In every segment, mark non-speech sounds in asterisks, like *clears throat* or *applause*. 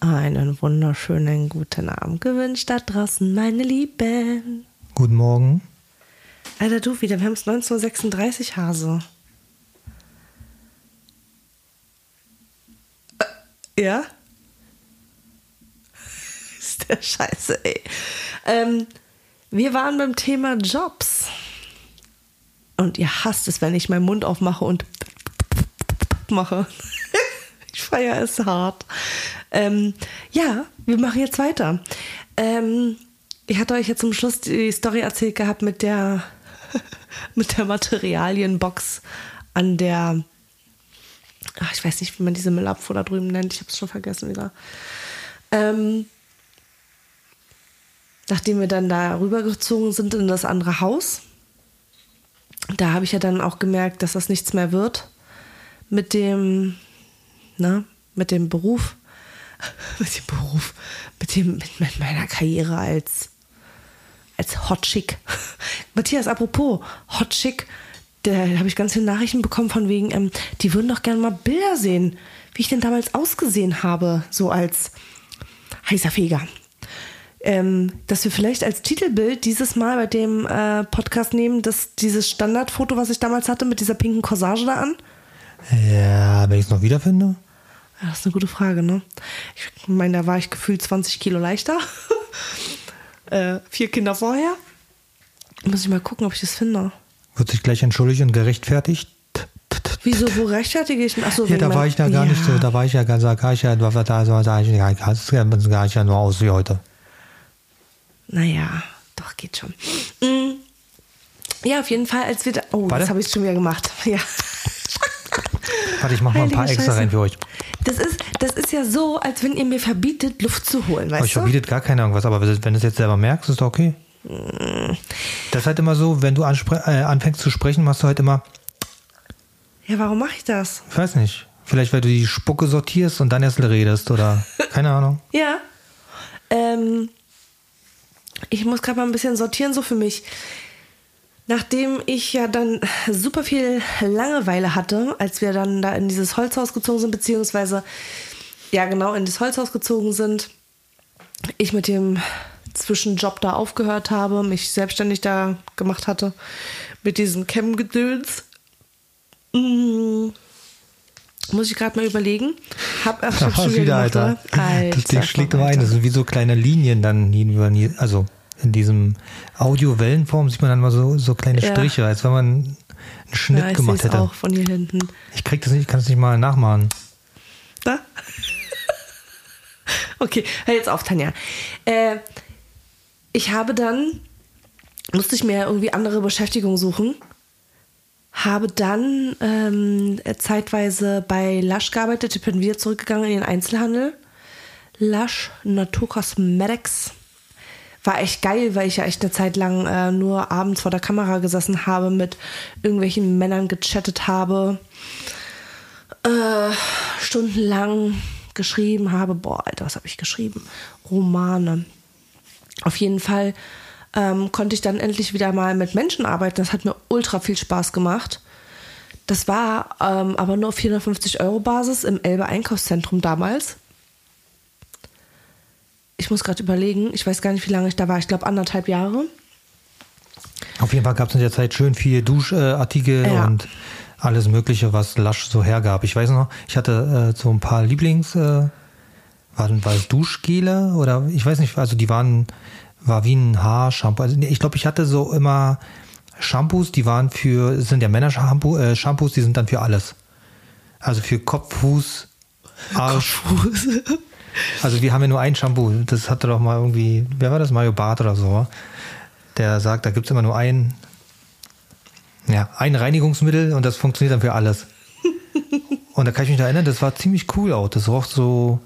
Einen wunderschönen guten Abend gewünscht da draußen, meine Lieben. Guten Morgen. Alter, du wieder, wir haben es 1936, Hase. Äh, ja? *laughs* Ist der Scheiße, ey. Ähm, wir waren beim Thema Jobs. Und ihr hasst es, wenn ich meinen Mund aufmache und *laughs* mache. *laughs* ich feiere es hart. Ähm, ja, wir machen jetzt weiter. Ähm, ich hatte euch jetzt zum Schluss die Story erzählt gehabt mit der, *laughs* mit der Materialienbox an der, ach, ich weiß nicht, wie man diese Müllabfuhr da drüben nennt, ich habe es schon vergessen wieder. Ähm, nachdem wir dann da rübergezogen sind in das andere Haus, da habe ich ja dann auch gemerkt, dass das nichts mehr wird mit dem, ne, mit dem Beruf, *laughs* mit dem Beruf, mit dem, mit, mit meiner Karriere als, als Hot Chick. *laughs* Matthias, apropos Hot Chick, da habe ich ganz viele Nachrichten bekommen von wegen, ähm, die würden doch gerne mal Bilder sehen, wie ich denn damals ausgesehen habe, so als heißer Feger. Ähm, dass wir vielleicht als Titelbild dieses Mal bei dem äh, Podcast nehmen, dass dieses Standardfoto, was ich damals hatte, mit dieser pinken Corsage da an. Ja, wenn ich es noch wiederfinde. Ja, das ist eine gute Frage, ne? Ich meine, da war ich gefühlt 20 Kilo leichter. *laughs* äh, vier Kinder vorher. Muss ich mal gucken, ob ich das finde. Wird sich gleich entschuldigt und gerechtfertigt. Wieso, wo rechtfertige ich? Achso, Ja, da war ich ja gar nicht so, da war ich ja ganz, da gar ich ja, da, da, ich ja, gar ja nur aus wie heute. Naja, doch, geht schon. Mm. Ja, auf jeden Fall, als wir da. Oh, Warte. das habe ich schon wieder gemacht. *laughs* Ja. Warte, ich mach mal ein paar extra Scheiße. rein für euch. Das ist, das ist ja so, als wenn ihr mir verbietet, Luft zu holen, weißt Euch du? verbietet gar keiner irgendwas, aber wenn du es jetzt selber merkst, ist doch okay. Das ist halt immer so, wenn du äh, anfängst zu sprechen, machst du halt immer, Ja, warum mache ich das? ich weiß nicht, vielleicht weil du die Spucke sortierst und dann erst redest oder *laughs* keine Ahnung. Ja. Ähm, ich muss gerade mal ein bisschen sortieren, so für mich. Nachdem ich ja dann super viel Langeweile hatte, als wir dann da in dieses Holzhaus gezogen sind, beziehungsweise ja genau in das Holzhaus gezogen sind, ich mit dem Zwischenjob da aufgehört habe, mich selbstständig da gemacht hatte, mit diesem Cam-Gedöns. Mm, muss ich gerade mal überlegen. Hab, ach, ich hab schon wieder, gemacht, Alter. oder? Alter. Das Ding schlägt immer ein. Alter. Das sind wie so kleine Linien dann, die über die- also in diesem Audio-Wellenform sieht man dann mal so, so kleine Ja. Striche, als wenn man einen Schnitt ja, ich gemacht hätte. auch von hier hinten. Ich krieg das nicht, ich kann es nicht mal nachmachen. Da? okay, hör jetzt auf, Tanja. Äh, ich habe dann, musste ich mir irgendwie andere Beschäftigung suchen, habe dann ähm, zeitweise bei Lush gearbeitet. Ich bin wieder zurückgegangen in den Einzelhandel. Lush Naturcosmetics. War echt geil, weil ich ja echt eine Zeit lang äh, nur abends vor der Kamera gesessen habe, mit irgendwelchen Männern gechattet habe äh, stundenlang geschrieben habe. Boah, Alter, was habe ich geschrieben? Romane. Auf jeden Fall ähm, konnte ich dann endlich wieder mal mit Menschen arbeiten. Das hat mir ultra viel Spaß gemacht. Das war ähm, aber nur auf 450 Euro Basis im Elbe Einkaufszentrum damals. Ich muss gerade überlegen, ich weiß gar nicht, wie lange ich da war. Ich glaube anderthalb Jahre. Auf jeden Fall gab es in der Zeit schön viele Duschartikel Ja. und alles Mögliche, was Lush so hergab. Ich weiß noch, ich hatte äh, so ein paar Lieblings, äh, waren, war es Duschgele oder ich weiß nicht, also die waren, war wie ein Haarshampoo. Also ich glaube, ich hatte so immer Shampoos, die waren für, sind ja Männer-Shampoo, äh, Shampoos, die sind dann für alles. Also für Kopf, Fuß, Arsch. Also wir haben ja nur ein Shampoo. Das hatte doch mal irgendwie, wer war das? Mario Barth oder so. Der sagt, da gibt's immer nur ein, ja, ein Reinigungsmittel und das funktioniert dann für alles. *laughs* und da kann ich mich da erinnern, das war ziemlich cool auch. Das roch so,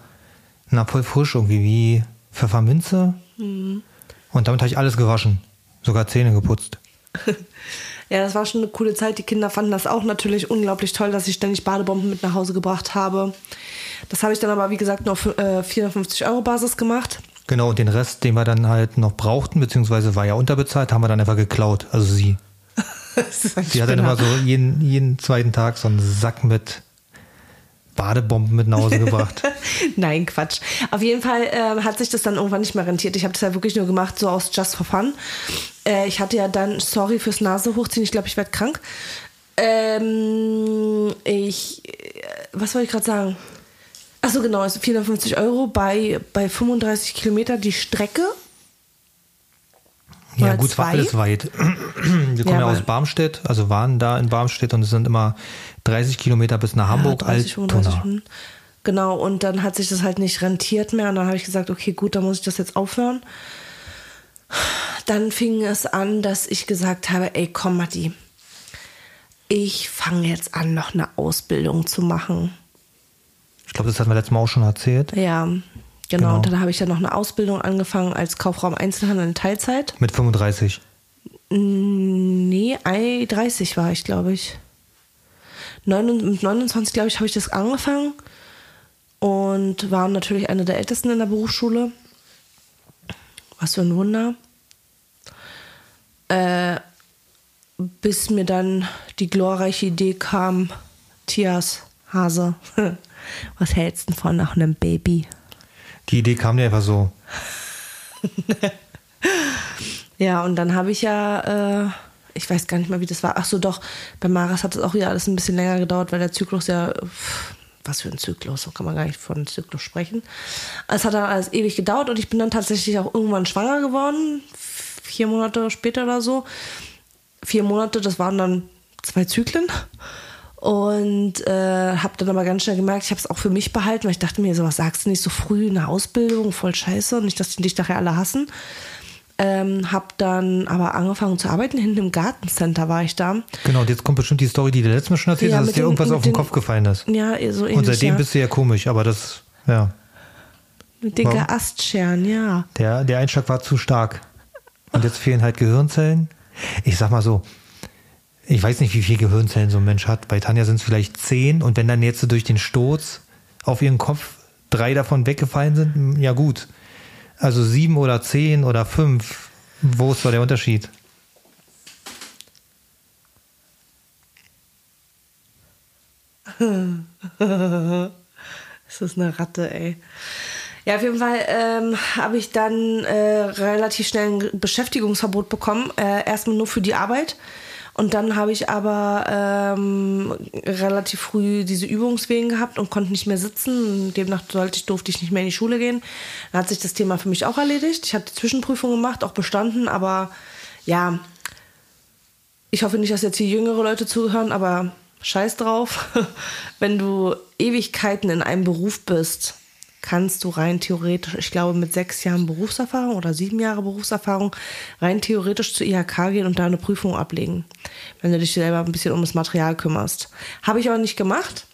na, voll frisch irgendwie, wie Pfefferminze. Und damit habe ich alles gewaschen. Sogar Zähne geputzt. *laughs* Ja, das war schon eine coole Zeit. Die Kinder fanden das auch natürlich unglaublich toll, dass ich ständig Badebomben mit nach Hause gebracht habe. Das habe ich dann aber, wie gesagt, nur auf äh, 450 Euro Basis gemacht. Genau, und den Rest, den wir dann halt noch brauchten, beziehungsweise war ja unterbezahlt, haben wir dann einfach geklaut. Also sie. *laughs* Die hat dann immer so jeden, jeden zweiten Tag so einen Sack mit Badebomben mit nach Hause gebracht. *laughs* Nein, Quatsch. Auf jeden Fall äh, hat sich das dann irgendwann nicht mehr rentiert. Ich habe das ja wirklich nur gemacht, so aus Just for Fun. Äh, ich hatte ja dann, sorry fürs Nase hochziehen, ich glaube, ich werde krank. Ähm, ich, äh, was wollte ich gerade sagen? Achso, genau, also 450 Euro bei, bei 35 Kilometer die Strecke. Ja, gut, es war zwei. alles weit. Wir kommen Ja, ja, aus Barmstedt, also waren da in Barmstedt und es sind immer 30 Kilometer bis nach Hamburg, Ja, 30, 35 Altona. Minuten. Genau, und dann hat sich das halt nicht rentiert mehr. Und dann habe ich gesagt, okay, gut, dann muss ich das jetzt aufhören. Dann fing es an, dass ich gesagt habe, ey, komm, Matti, ich fange jetzt an, noch eine Ausbildung zu machen. Ich glaube, das hatten wir letztes Mal auch schon erzählt. Ja, genau. Genau. Und dann habe ich ja noch eine Ausbildung angefangen als Kaufraum Einzelhandel in Teilzeit. Mit 35. Nee, ei, 30 war ich, glaube ich. Mit 29, glaube ich, habe ich das angefangen und war natürlich eine der Ältesten in der Berufsschule. Was für ein Wunder. Äh, bis mir dann die glorreiche Idee kam, Tias, Hase, *laughs* was hältst du denn von nach einem Baby? Die Idee kam dir einfach so. *laughs* Ja, und dann habe ich ja, äh, ich weiß gar nicht mehr, wie das war. Ach so, doch, bei Maras hat es auch wieder alles ein bisschen länger gedauert, weil der Zyklus ja, pff, was für ein Zyklus, so kann man gar nicht von Zyklus sprechen. Es hat dann alles ewig gedauert und ich bin dann tatsächlich auch irgendwann schwanger geworden, vier Monate später oder so. Vier Monate, das waren dann zwei Zyklen. Und äh, habe dann aber ganz schnell gemerkt, ich habe es auch für mich behalten, weil ich dachte mir, so was sagst du nicht so früh in der Ausbildung, voll scheiße, nicht, dass die dich nachher alle hassen. Ähm, hab dann aber angefangen zu arbeiten. Hinten im Gartencenter war ich da. Genau, und jetzt kommt bestimmt die Story, die du letztes Mal schon erzählt Ja, hast, dass dir irgendwas auf den den- Kopf gefallen ist. Ja, so ähnlich. Und seitdem ja. bist du ja komisch, aber das, ja, Mit Warum? Astscheren, ja. der, der Einschlag war zu stark. Und jetzt fehlen halt Gehirnzellen. Ich sag mal so, ich weiß nicht, wie viel Gehirnzellen so ein Mensch hat. Bei Tanja sind es vielleicht zehn und wenn dann jetzt durch den Sturz auf ihren Kopf drei davon weggefallen sind, ja gut. Also sieben oder zehn oder fünf, wo ist da der Unterschied? *laughs* Das ist eine Ratte, ey. Ja, auf jeden Fall ähm, habe ich dann äh, relativ schnell ein Beschäftigungsverbot bekommen. Äh, erstmal nur für die Arbeit. Und dann habe ich aber ähm, relativ früh diese Übungswehen gehabt und konnte nicht mehr sitzen. Demnach sollte ich, durfte ich nicht mehr in die Schule gehen. Dann hat sich das Thema für mich auch erledigt. Ich habe die Zwischenprüfung gemacht, auch bestanden, aber ja, ich hoffe nicht, dass jetzt hier jüngere Leute zuhören, aber scheiß drauf. *laughs* Wenn du Ewigkeiten in einem Beruf bist, kannst du rein theoretisch, ich glaube mit sechs Jahren Berufserfahrung oder sieben Jahre Berufserfahrung, rein theoretisch zur IHK gehen und da eine Prüfung ablegen, wenn du dich selber ein bisschen um das Material kümmerst. Habe ich aber nicht gemacht.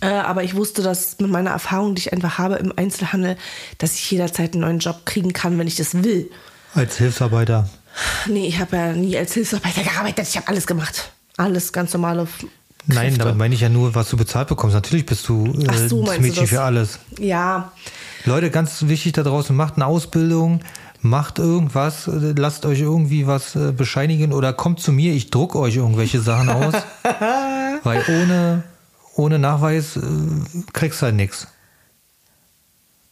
Äh, aber ich wusste, dass mit meiner Erfahrung, die ich einfach habe im Einzelhandel, dass ich jederzeit einen neuen Job kriegen kann, wenn ich das will. Als Hilfsarbeiter. Nee, ich habe ja nie als Hilfsarbeiter gearbeitet. Ich habe alles gemacht. Alles ganz normale. Nein, Kräfte. damit meine ich ja nur, was du bezahlt bekommst. Natürlich bist du äh, Ach so, das Mädchen das? für alles. Ja, Leute, ganz wichtig da draußen, macht eine Ausbildung, macht irgendwas, äh, lasst euch irgendwie was äh, bescheinigen oder kommt zu mir, ich druck euch irgendwelche Sachen aus. *laughs* weil ohne, ohne Nachweis äh, kriegst du halt nichts.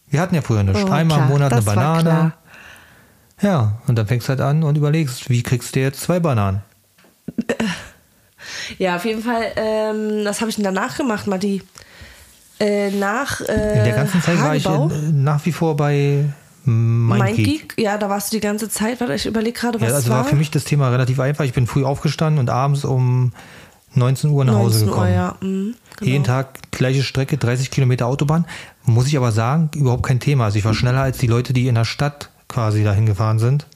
Wir hatten ja früher nichts. Oh, Einmal im Monat eine Banane. Ja, und dann fängst du halt an und überlegst, wie kriegst du jetzt zwei Bananen? *laughs* ja, auf jeden Fall. Ähm, das habe ich denn danach gemacht, Matti. Äh, nach äh, In der ganzen Zeit war ich Hagebau. äh, nach wie vor bei Mein Geek. Geek. Ja, da warst du die ganze Zeit. Warte, ich überlege gerade, was Ja, also war. war für mich das Thema relativ einfach. Ich bin früh aufgestanden und abends um 19 Uhr nach Hause 19 gekommen. Uhr, ja. Mhm, genau. Jeden Tag gleiche Strecke, 30 Kilometer Autobahn. Muss ich aber sagen, überhaupt kein Thema. Also ich war schneller als die Leute, die in der Stadt quasi dahin gefahren sind.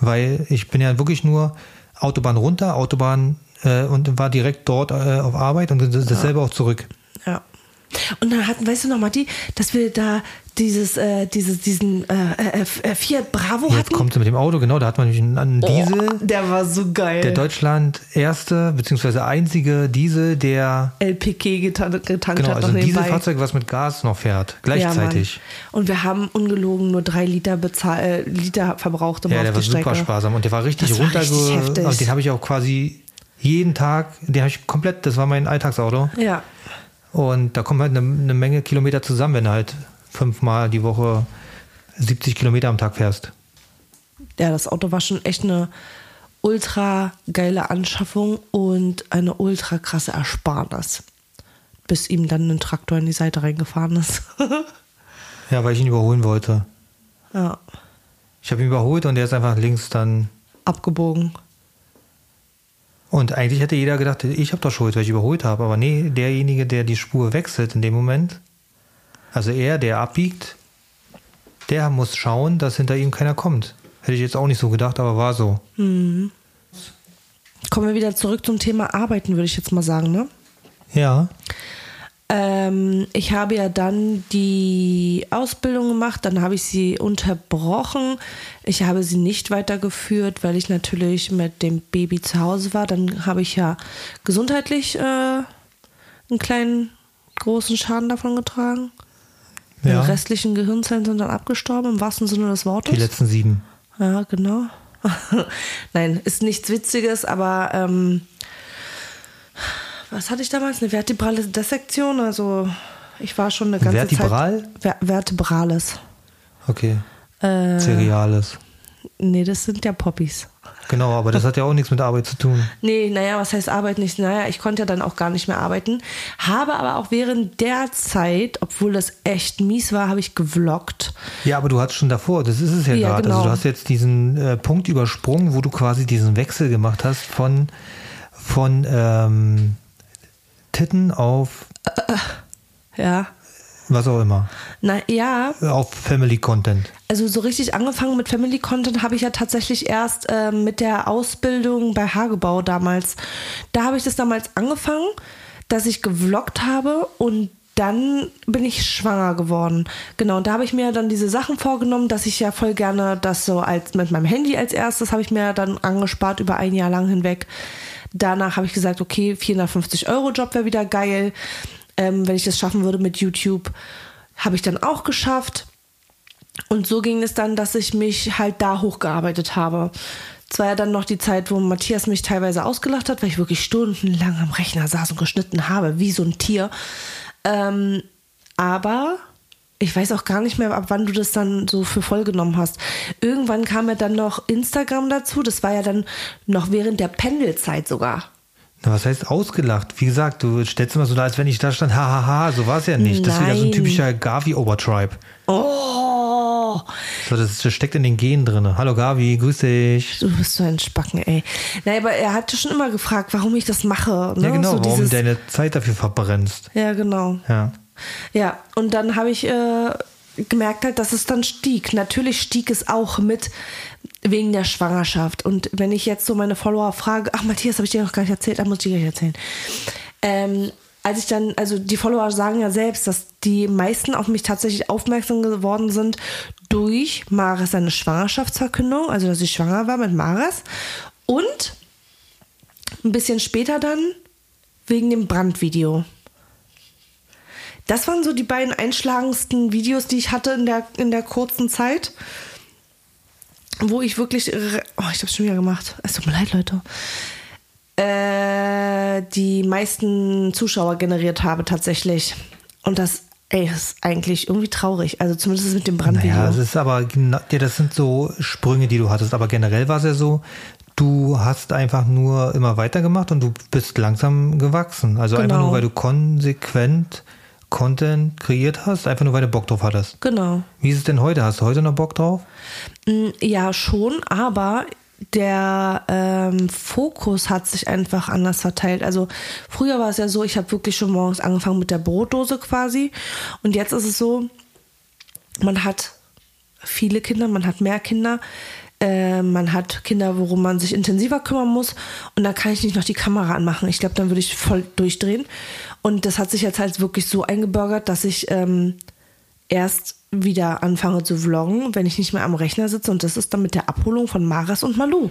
Weil ich bin ja wirklich nur Autobahn runter, Autobahn äh, und war direkt dort äh, auf Arbeit und das- dasselbe auch zurück. Ja. Und dann hatten, weißt du noch, Matti, dass wir da dieses, äh, dieses, diesen äh, äh, Fiat Bravo Jetzt hatten? kommt sie mit dem Auto, genau, da hat man nämlich einen, Diesel. Oh, der war so geil. Der Deutschland erste beziehungsweise einzige Diesel, der LPG getan getankt genau, hat also noch ein. Dieselfahrzeug, was mit Gas noch fährt, Ja, gleichzeitig. Mann. und wir haben ungelogen nur drei Liter, bezahl äh, Liter verbraucht immer Ja, der war Strecke. super sparsam und der war richtig runterge... richtig heftig. und den habe ich auch quasi jeden Tag, den habe ich komplett, das war mein Alltagsauto. Ja. Und da kommen halt eine, eine Menge Kilometer zusammen, wenn du halt fünfmal die Woche 70 Kilometer am Tag fährst. Ja, das Auto war schon echt eine ultra geile Anschaffung und eine ultra krasse Ersparnis. Bis ihm dann ein Traktor in die Seite reingefahren ist. *laughs* Ja, weil ich ihn überholen wollte. ja, Ich habe ihn überholt und er ist einfach links dann. abgebogen. Und eigentlich hätte jeder gedacht, ich habe doch Schuld, weil ich überholt habe. Aber nee, derjenige, der die Spur wechselt in dem Moment, also er, der abbiegt, der muss schauen, dass hinter ihm keiner kommt. Hätte ich jetzt auch nicht so gedacht, aber war so. Kommen wir wieder zurück zum Thema Arbeiten, würde ich jetzt mal sagen, ne? Ja. Ähm, ich habe ja dann die Ausbildung gemacht, dann habe ich sie unterbrochen. Ich habe sie nicht weitergeführt, weil ich natürlich mit dem Baby zu Hause war. Dann habe ich ja gesundheitlich äh, einen kleinen, großen Schaden davon getragen. Ja. Die restlichen Gehirnzellen sind dann abgestorben, im wahrsten Sinne des Wortes. Die letzten sieben. Ja, genau. *laughs* Nein, ist nichts Witziges, aber ähm, was hatte ich damals? Eine vertebrale Dissektion. Also ich war schon eine ganze Vertebral? Zeit. Ver vertebrales. Okay. Äh, Cereales. nee, das sind ja Poppies. Genau, aber das hat ja auch nichts mit Arbeit zu tun. Nee, naja, was heißt Arbeit nicht? Naja, ich konnte ja dann auch gar nicht mehr arbeiten. Habe aber auch während der Zeit, obwohl das echt mies war, habe ich gevloggt. Ja, aber du hattest schon davor, das ist es ja, Ja, gerade. genau. Also du hast jetzt diesen äh, Punkt übersprungen, wo du quasi diesen Wechsel gemacht hast von, von ähm, Titten auf Ja. was auch immer. Na ja, Auf Family Content. Also so richtig angefangen mit Family Content habe ich ja tatsächlich erst ähm, mit der Ausbildung bei Hagebau damals. Da habe ich das damals angefangen, dass ich gevloggt habe und dann bin ich schwanger geworden. Genau, und da habe ich mir dann diese Sachen vorgenommen, dass ich ja voll gerne das so als mit meinem Handy als erstes habe ich mir dann angespart über ein Jahr lang hinweg. Danach habe ich gesagt, okay, 450 Euro Job wäre wieder geil, ähm, wenn ich das schaffen würde mit YouTube. Habe ich dann auch geschafft. Und so ging es dann, dass ich mich halt da hochgearbeitet habe. Es war ja dann noch die Zeit, wo Matthias mich teilweise ausgelacht hat, weil ich wirklich stundenlang am Rechner saß und geschnitten habe, wie so ein Tier. Ähm, aber ich weiß auch gar nicht mehr, ab wann du das dann so für voll genommen hast. Irgendwann kam ja dann noch Instagram dazu. Das war ja dann noch während der Pendelzeit sogar. Na, was heißt ausgelacht? Wie gesagt, du stellst immer so da, als wenn ich da stand, hahaha, so war es ja nicht. Das ist wieder so ein Nein. typischer Gavi-Overtribe. Oh, So, das, das steckt in den Genen drin. Hallo Gavi, grüß dich. du bist so ein Spacken, ey. Nein, aber er hatte schon immer gefragt, warum ich das mache. Ne? Ja, genau, so warum dieses, deine Zeit dafür verbrennst. Ja, genau. Ja. Ja, und dann habe ich äh, gemerkt halt, dass es dann stieg. Natürlich stieg es auch mit wegen der Schwangerschaft. Und wenn ich jetzt so meine Follower frage, ach Matthias, habe ich dir noch gar nicht erzählt, dann muss ich dir gleich erzählen. Ähm, als ich dann, also die Follower sagen ja selbst, dass die meisten auf mich tatsächlich aufmerksam geworden sind durch Mares seine Schwangerschaftsverkündung, also dass ich schwanger war mit Mares. Und ein bisschen später dann wegen dem Brandvideo. Das waren so die beiden einschlagendsten Videos, die ich hatte in der, in der kurzen Zeit, wo ich wirklich. Oh, ich hab's schon wieder gemacht. Es tut mir leid, Leute. Äh, die meisten Zuschauer generiert habe, tatsächlich. Und das, ey, ist eigentlich irgendwie traurig. Also zumindest mit dem Brandvideo. Naja, es ist aber, ja, das sind so Sprünge, die du hattest. Aber generell war es ja so, du hast einfach nur immer weitergemacht und du bist langsam gewachsen. Also einfach Genau. nur, weil du konsequent Content kreiert hast, einfach nur, weil du Bock drauf hattest. genau. Wie ist es denn heute? Hast du heute noch Bock drauf? Mm, Ja, schon, aber der ähm, Fokus hat sich einfach anders verteilt. Also früher war es ja so, ich habe wirklich schon morgens angefangen mit der Brotdose quasi. Und jetzt ist es so, man hat viele Kinder, man hat mehr Kinder. Äh, man hat Kinder, worum man sich intensiver kümmern muss. Und da kann ich nicht noch die Kamera anmachen. Ich glaube, dann würde ich voll durchdrehen. Und das hat sich jetzt halt wirklich so eingebürgert, dass ich ähm, erst wieder anfange zu vloggen, wenn ich nicht mehr am Rechner sitze. Und das ist dann mit der Abholung von Maras und Malu.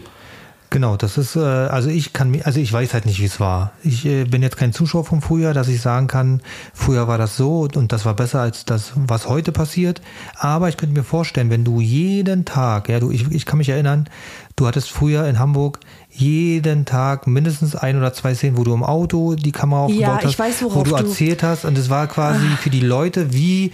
Genau, das ist, äh, also ich kann also ich weiß halt nicht, wie es war. Ich äh, bin jetzt kein Zuschauer vom Frühjahr, dass ich sagen kann, früher war das so und das war besser als das, was heute passiert. Aber ich könnte mir vorstellen, wenn du jeden Tag, ja, du, ich, ich kann mich erinnern, du hattest früher in Hamburg jeden Tag mindestens ein oder zwei Szenen, wo du im Auto die Kamera aufgebaut Ja, hast, weiß, wo du du- Ah. erzählt hast und es war quasi für die Leute wie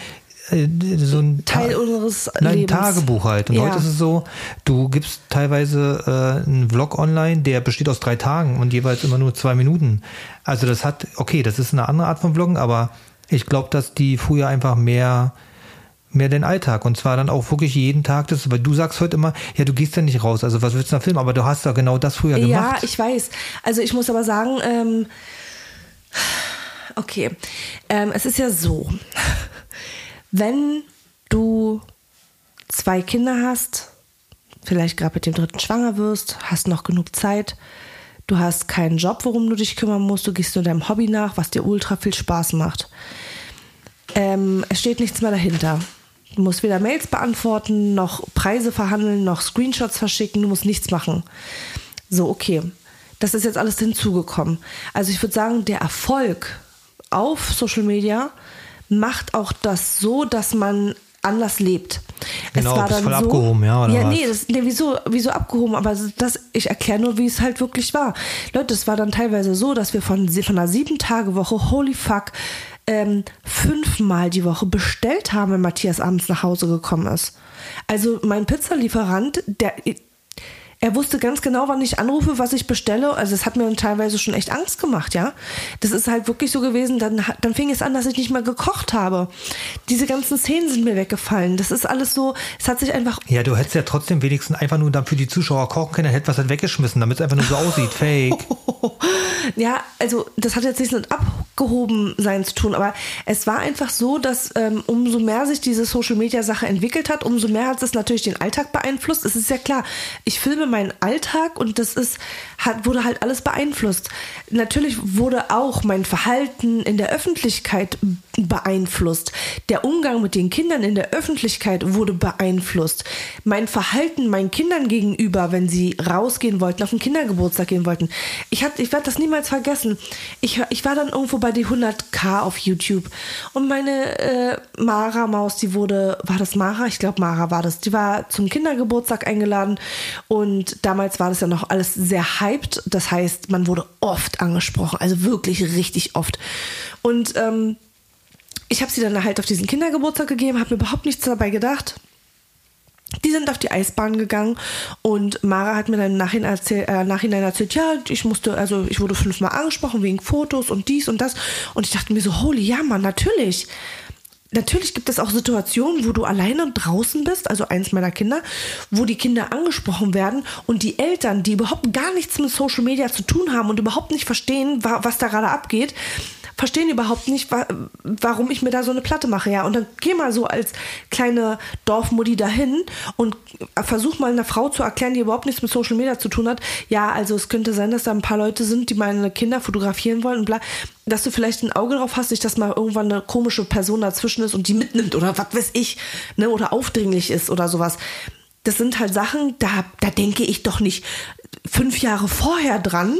äh, so ein Teil Ta- unseres Nein, ein Lebens. Tagebuch halt. Und Ja. heute ist es so, du gibst teilweise äh, einen Vlog online, der besteht aus drei Tagen und jeweils immer nur zwei Minuten. Also das hat, okay, das ist eine andere Art von Vloggen, aber ich glaube, dass die früher einfach mehr mehr den Alltag und zwar dann auch wirklich jeden Tag das, weil du sagst heute immer, ja, du gehst ja nicht raus, also was willst du da filmen, aber du hast ja genau das früher Ja, gemacht. ich weiß. Also ich muss aber sagen, ähm, okay, ähm, es ist ja so, wenn du zwei Kinder hast, vielleicht gerade mit dem dritten schwanger wirst, hast noch genug Zeit, du hast keinen Job, worum du dich kümmern musst, du gehst nur deinem Hobby nach, was dir ultra viel Spaß macht. Ähm, es steht nichts mehr dahinter. Du musst weder Mails beantworten, noch Preise verhandeln, noch Screenshots verschicken, du musst nichts machen. So, okay. Das ist jetzt alles hinzugekommen. Also ich würde sagen, der Erfolg auf Social Media macht auch das so, dass man anders lebt. Genau, bist voll abgehoben, ja, oder ja, was? nee, das, nee, wieso, wieso abgehoben? Aber das, ich erkläre nur, wie es halt wirklich war. Leute, es war dann teilweise so, dass wir von, von einer Sieben-Tage-Woche, holy fuck, ähm, fünfmal die Woche bestellt haben, wenn Matthias abends nach Hause gekommen ist. Also mein Pizzalieferant, der er wusste ganz genau, wann ich anrufe, was ich bestelle. Also es hat mir dann teilweise schon echt Angst gemacht, ja. Das ist halt wirklich so gewesen. Dann, dann fing es an, dass ich nicht mehr gekocht habe. Diese ganzen Szenen sind mir weggefallen. Das ist alles so, es hat sich einfach Ja, du hättest ja trotzdem wenigstens einfach nur dann für die Zuschauer kochen können, dann hätte was halt weggeschmissen, damit es einfach nur so aussieht, fake. *laughs* Ja, also das hat jetzt nichts mit abgehoben sein zu tun, aber es war einfach so, dass ähm, umso mehr sich diese Social Media Sache entwickelt hat, umso mehr hat es natürlich den Alltag beeinflusst. Es ist ja klar, ich filme meinen Alltag und das ist hat wurde halt alles beeinflusst. Natürlich wurde auch mein Verhalten in der Öffentlichkeit beeinflusst. Der Umgang mit den Kindern in der Öffentlichkeit wurde beeinflusst. Mein Verhalten meinen Kindern gegenüber, wenn sie rausgehen wollten, auf den Kindergeburtstag gehen wollten. Ich, hab- ich werde das niemals vergessen. Ich, ich war dann irgendwo bei die 100k auf YouTube und meine äh, Mara Maus, die wurde, war das Mara? Ich glaube Mara war das. Die war zum Kindergeburtstag eingeladen und damals war das ja noch alles sehr hyped. Das heißt, man wurde oft angesprochen, also wirklich richtig oft. Und ähm, ich habe sie dann halt auf diesen Kindergeburtstag gegeben, habe mir überhaupt nichts dabei gedacht. Die sind auf die Eisbahn gegangen und Mara hat mir dann im Nachhinein, erzähl, äh, Nachhinein erzählt, ja, ich musste, also ich wurde fünfmal angesprochen wegen Fotos und dies und das. Und ich dachte mir so, holy, ja, Mann, natürlich. Natürlich gibt es auch Situationen, wo du alleine draußen bist, also eins meiner Kinder, wo die Kinder angesprochen werden und die Eltern, die überhaupt gar nichts mit Social Media zu tun haben und überhaupt nicht verstehen, wa- was da gerade abgeht, verstehen überhaupt nicht, wa warum ich mir da so eine Platte mache, ja. Und dann geh mal so als kleine Dorfmutti dahin und versuch mal einer Frau zu erklären, die überhaupt nichts mit Social Media zu tun hat. Ja, also es könnte sein, dass da ein paar Leute sind, die meine Kinder fotografieren wollen und bla, dass du vielleicht ein Auge drauf hast, nicht, dass mal irgendwann eine komische Person dazwischen ist und die mitnimmt oder was weiß ich, ne, oder aufdringlich ist oder sowas. Das sind halt Sachen, da, da denke ich doch nicht fünf Jahre vorher dran,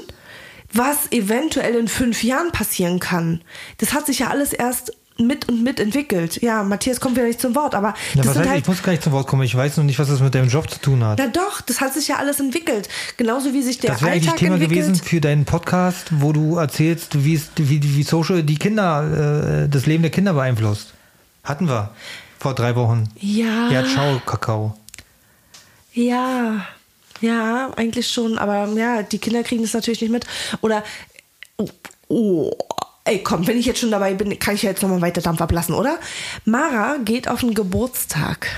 was eventuell in fünf Jahren passieren kann. Das hat sich ja alles erst mit und mit entwickelt. Ja, Matthias kommt wieder nicht zum Wort, aber Ja, das was sind heißt, halt ich muss gar nicht zum Wort kommen. Ich weiß noch nicht, was das mit deinem Job zu tun hat. na doch, das hat sich ja alles entwickelt. Genauso wie sich der Das wäre eigentlich Alltag Thema entwickelt. gewesen für deinen Podcast, wo du erzählst, wie, wie, wie Social die Kinder, äh, das Leben der Kinder beeinflusst. Hatten wir vor drei Wochen. Ja. Ja, ciao, Kakao. Ja, ja, eigentlich schon, aber ja, die Kinder kriegen das natürlich nicht mit. Oder, oh, oh, ey, komm, wenn ich jetzt schon dabei bin, kann ich ja jetzt nochmal weiter Dampf ablassen, oder? Mara geht auf den Geburtstag.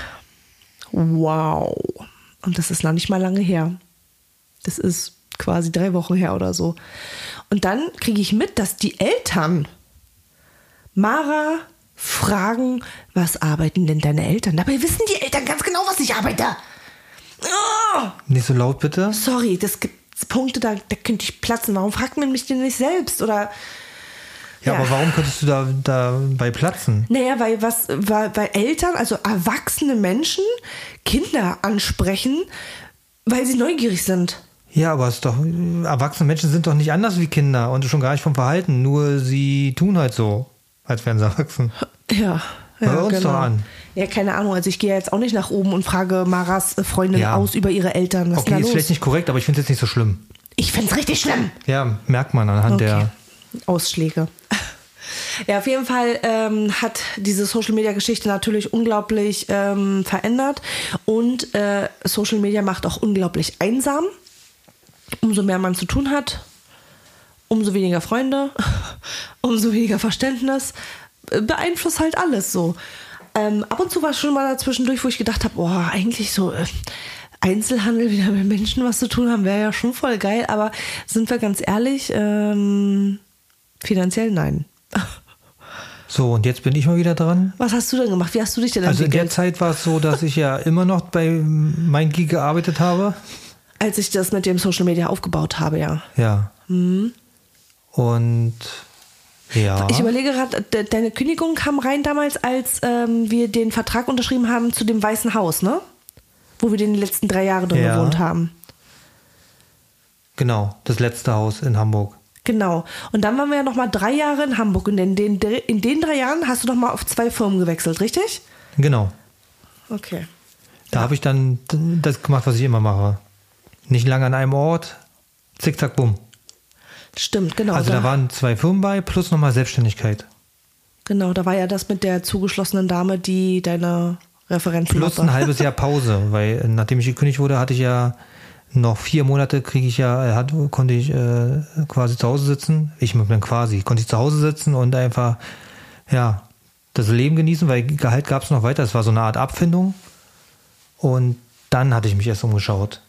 Wow. Und das ist noch nicht mal lange her. Das ist quasi drei Wochen her oder so. Und dann kriege ich mit, dass die Eltern Mara fragen, was arbeiten denn deine Eltern? Dabei wissen die Eltern ganz genau, was ich arbeite. Oh, Nicht so laut, bitte. sorry, das gibt Punkte, da, da könnte ich platzen. Warum fragt man mich denn nicht selbst? Oder Ja, Ja. aber warum könntest du da dabei platzen? Naja, weil was, weil, weil Eltern, also erwachsene Menschen, Kinder ansprechen, weil sie neugierig sind. Ja, aber es ist doch, erwachsene Menschen sind doch nicht anders wie Kinder und schon gar nicht vom Verhalten, nur sie tun halt so, als wären sie erwachsen. Ja. Ja Hör uns doch an. Ja, keine Ahnung. Also ich gehe jetzt auch nicht nach oben und frage Maras äh, Freundin Ja. aus über ihre Eltern. Was Okay, ist ist vielleicht nicht korrekt, aber ich finde es jetzt nicht so schlimm. Ich find's richtig schlimm. Ja, merkt man anhand Okay. der. Ausschläge. *laughs* Ja, auf jeden Fall ähm, hat diese Social Media Geschichte natürlich unglaublich ähm, verändert und äh, Social Media macht auch unglaublich einsam. Umso mehr man zu tun hat, umso weniger Freunde, *laughs* umso weniger Verständnis, beeinflusst halt alles so. Ähm, ab und zu war schon mal dazwischendurch, wo ich gedacht habe, boah, eigentlich so äh, Einzelhandel wieder mit Menschen was zu tun haben, wäre ja schon voll geil, aber sind wir ganz ehrlich, ähm, finanziell nein. *laughs* So, und jetzt bin ich mal wieder dran. Was hast du denn gemacht? Wie hast du dich denn Also in der? Zeit war es so, dass ich ja immer noch bei MindGeek gearbeitet habe. Als ich das mit dem Social Media aufgebaut habe, ja. Ja. Mhm. Und ja. Ich überlege gerade, de deine Kündigung kam rein damals, als ähm, wir den Vertrag unterschrieben haben zu dem Weißen Haus, ne? Wo wir den letzten drei Jahre drin Ja. gewohnt haben. Genau, das letzte Haus in Hamburg. Genau. Und dann waren wir ja noch mal drei Jahre in Hamburg. Und in den, in den drei Jahren hast du noch mal auf zwei Firmen gewechselt, richtig? Genau. Okay. Da habe ich dann das gemacht, was ich immer mache. Nicht lange an einem Ort, zickzack, bumm. Stimmt, genau. Also da waren zwei Firmen bei, plus nochmal Selbstständigkeit. genau, da war ja das mit der zugeschlossenen Dame, die deine Referenzen Plus hatte. ein halbes Jahr Pause, *laughs* weil äh, nachdem ich gekündigt wurde, hatte ich ja noch vier Monate, kriege ich ja, äh, hat, konnte ich äh, quasi zu Hause sitzen. Ich mit mir quasi, konnte ich zu Hause sitzen und einfach, ja, das Leben genießen, weil Gehalt gab es noch weiter. Es war so eine Art Abfindung. Und dann hatte ich mich erst umgeschaut.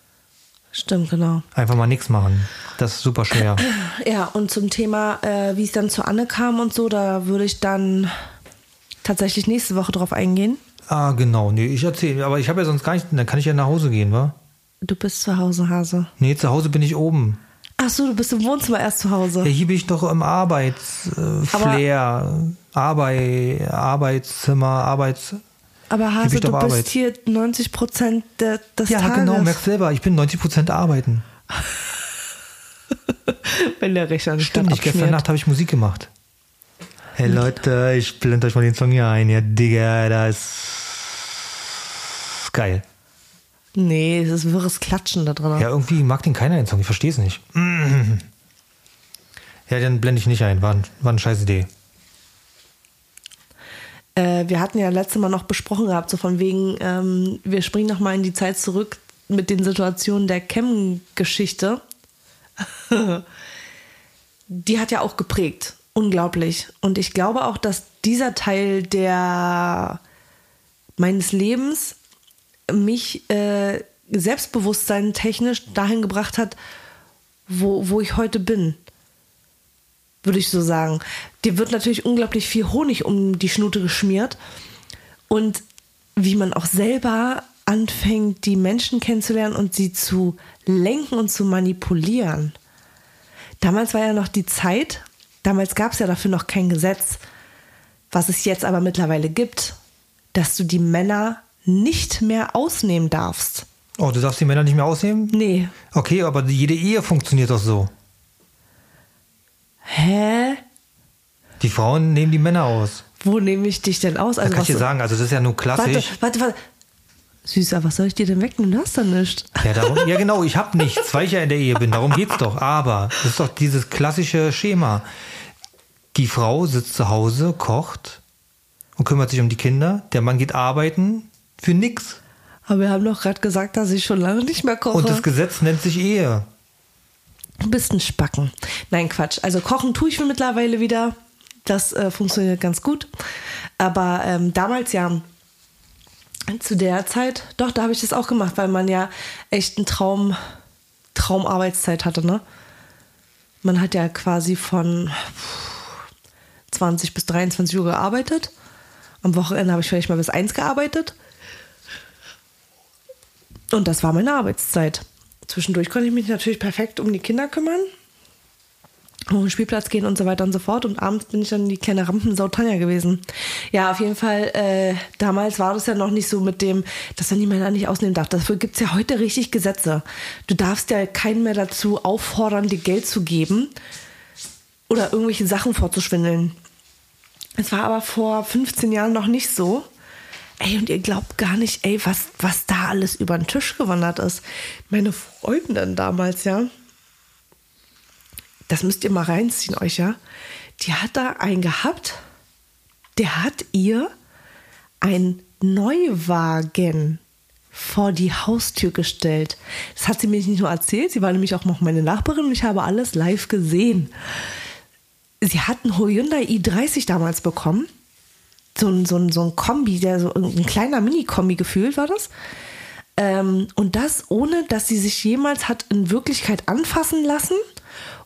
Stimmt, genau. Einfach mal nichts machen. Das ist super schwer. *clears throat* Ja, und zum Thema, äh, wie es dann zu Anne kam und so, da würde ich dann tatsächlich nächste Woche drauf eingehen. ah, genau. Nee, ich erzähle. Aber ich habe ja sonst gar nicht, dann kann ich ja nach Hause gehen, wa? Du bist zu Hause, Hase. Nee, zu Hause bin ich oben. Ach so, du bist im Wohnzimmer erst zu Hause. Ja, hier bin ich doch im Arbeitsflair. Arbeit, Arbeitszimmer, Arbeits. Aber Hase, ich du doch bist Arbeit. hier 90 Prozent de, des Ja, Tages. genau, merkst selber, ich bin 90% arbeiten. *laughs* Wenn der Rechner nicht Stimmt nicht, gestern. Nacht habe ich Musik gemacht. Hey Leute, ich blende euch mal den Song hier ein. Ja, Digga, das ist geil. Nee, es ist wirres Klatschen da drin. Ja, irgendwie mag den keiner den Song, ich verstehe es nicht. *clears throat* Ja, dann blende ich nicht ein, war, ein- war eine scheiß Idee. Äh, wir hatten ja letztes Mal noch besprochen gehabt, so von wegen, ähm, wir springen noch mal in die Zeit zurück mit den Situationen der Chem-Geschichte. *laughs* die hat ja auch geprägt. Unglaublich. Und ich glaube auch, dass dieser Teil der meines Lebens mich äh, Selbstbewusstsein technisch dahin gebracht hat, wo, wo ich heute bin. Würde ich so sagen. Dir wird natürlich unglaublich viel Honig um die Schnute geschmiert. Und wie man auch selber anfängt, die Menschen kennenzulernen und sie zu lenken und zu manipulieren. Damals war ja noch die Zeit, damals gab es ja dafür noch kein Gesetz, was es jetzt aber mittlerweile gibt, dass du die Männer nicht mehr ausnehmen darfst. Oh, du darfst die Männer nicht mehr ausnehmen? Nee. Okay, aber jede Ehe funktioniert doch so. Hä? Die Frauen nehmen die Männer aus. Wo nehme ich dich denn aus? Da Also kann ich dir sagen, also das ist ja nur Warte, klassisch. warte, warte. Süßer, was soll ich dir denn wegnehmen? Du hast da nichts. Ja, darum, ja genau, ich habe nichts, weil ich ja in der Ehe bin. Darum geht's doch. Aber das ist doch dieses klassische Schema. Die Frau sitzt zu Hause, kocht und kümmert sich um die Kinder. Der Mann geht arbeiten für nix. Aber wir haben doch gerade gesagt, dass ich schon lange nicht mehr koche. Und das Gesetz nennt sich Ehe. Du bist ein Spacken. Nein, Quatsch. Also kochen tue ich mir mittlerweile wieder. Das äh, funktioniert ganz gut. Aber ähm, damals ja, zu der Zeit, doch, da habe ich das auch gemacht, weil man ja echt einen Traum, Traumarbeitszeit hatte, ne? Man hat ja quasi von 20 bis 23 Uhr gearbeitet. Am Wochenende habe ich vielleicht mal bis 1 gearbeitet. Und das war meine Arbeitszeit. Zwischendurch konnte ich mich natürlich perfekt um die Kinder kümmern. auf den Spielplatz gehen und so weiter und so fort. Und abends bin ich dann die kleine Rampensau Tanja gewesen. Ja, auf jeden Fall, äh, damals war das ja noch nicht so mit dem, dass man die Männer nicht ausnehmen darf. Dafür gibt's ja heute richtig Gesetze. Du darfst ja keinen mehr dazu auffordern, dir Geld zu geben oder irgendwelche Sachen vorzuschwindeln. Es war aber vor 15 Jahren noch nicht so. Ey, und ihr glaubt gar nicht, ey, was, was da alles über den Tisch gewandert ist. Meine Freundin damals, ja, das müsst ihr mal reinziehen euch, ja. Die hat da einen gehabt, der hat ihr ein Neuwagen vor die Haustür gestellt. Das hat sie mir nicht nur erzählt, sie war nämlich auch noch meine Nachbarin und ich habe alles live gesehen. Sie hat einen Hyundai i30 damals bekommen. So ein, so ein, so ein Kombi, der so ein kleiner Mini-Kombi gefühlt war das. Ähm, und das ohne, dass sie sich jemals hat in Wirklichkeit anfassen lassen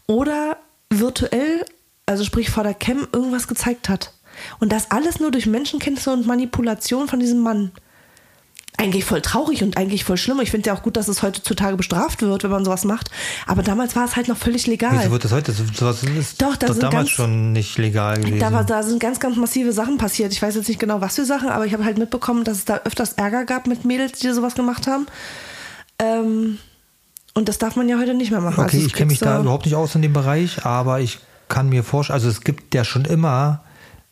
oder virtuell, also sprich vor der Cam, irgendwas gezeigt hat. Und das alles nur durch Menschenkenntnisse und Manipulation von diesem Mann. Eigentlich voll traurig und eigentlich voll schlimm. Ich finde ja auch gut, dass es heutzutage bestraft wird, wenn man sowas macht. Aber damals war es halt noch völlig legal. Wieso wird das heute? Sowas ist Doch, das doch damals ganz- schon nicht legal gewesen. Da, war, da sind ganz, ganz massive Sachen passiert. Ich weiß jetzt nicht genau, was für Sachen, aber ich habe halt mitbekommen, dass es da öfters Ärger gab mit Mädels, die sowas gemacht haben. Ähm, und das darf man ja heute nicht mehr machen. Okay, Also ich kenne mich gibt da so- überhaupt nicht aus in dem Bereich, aber ich kann mir vorstellen, also es gibt ja schon immer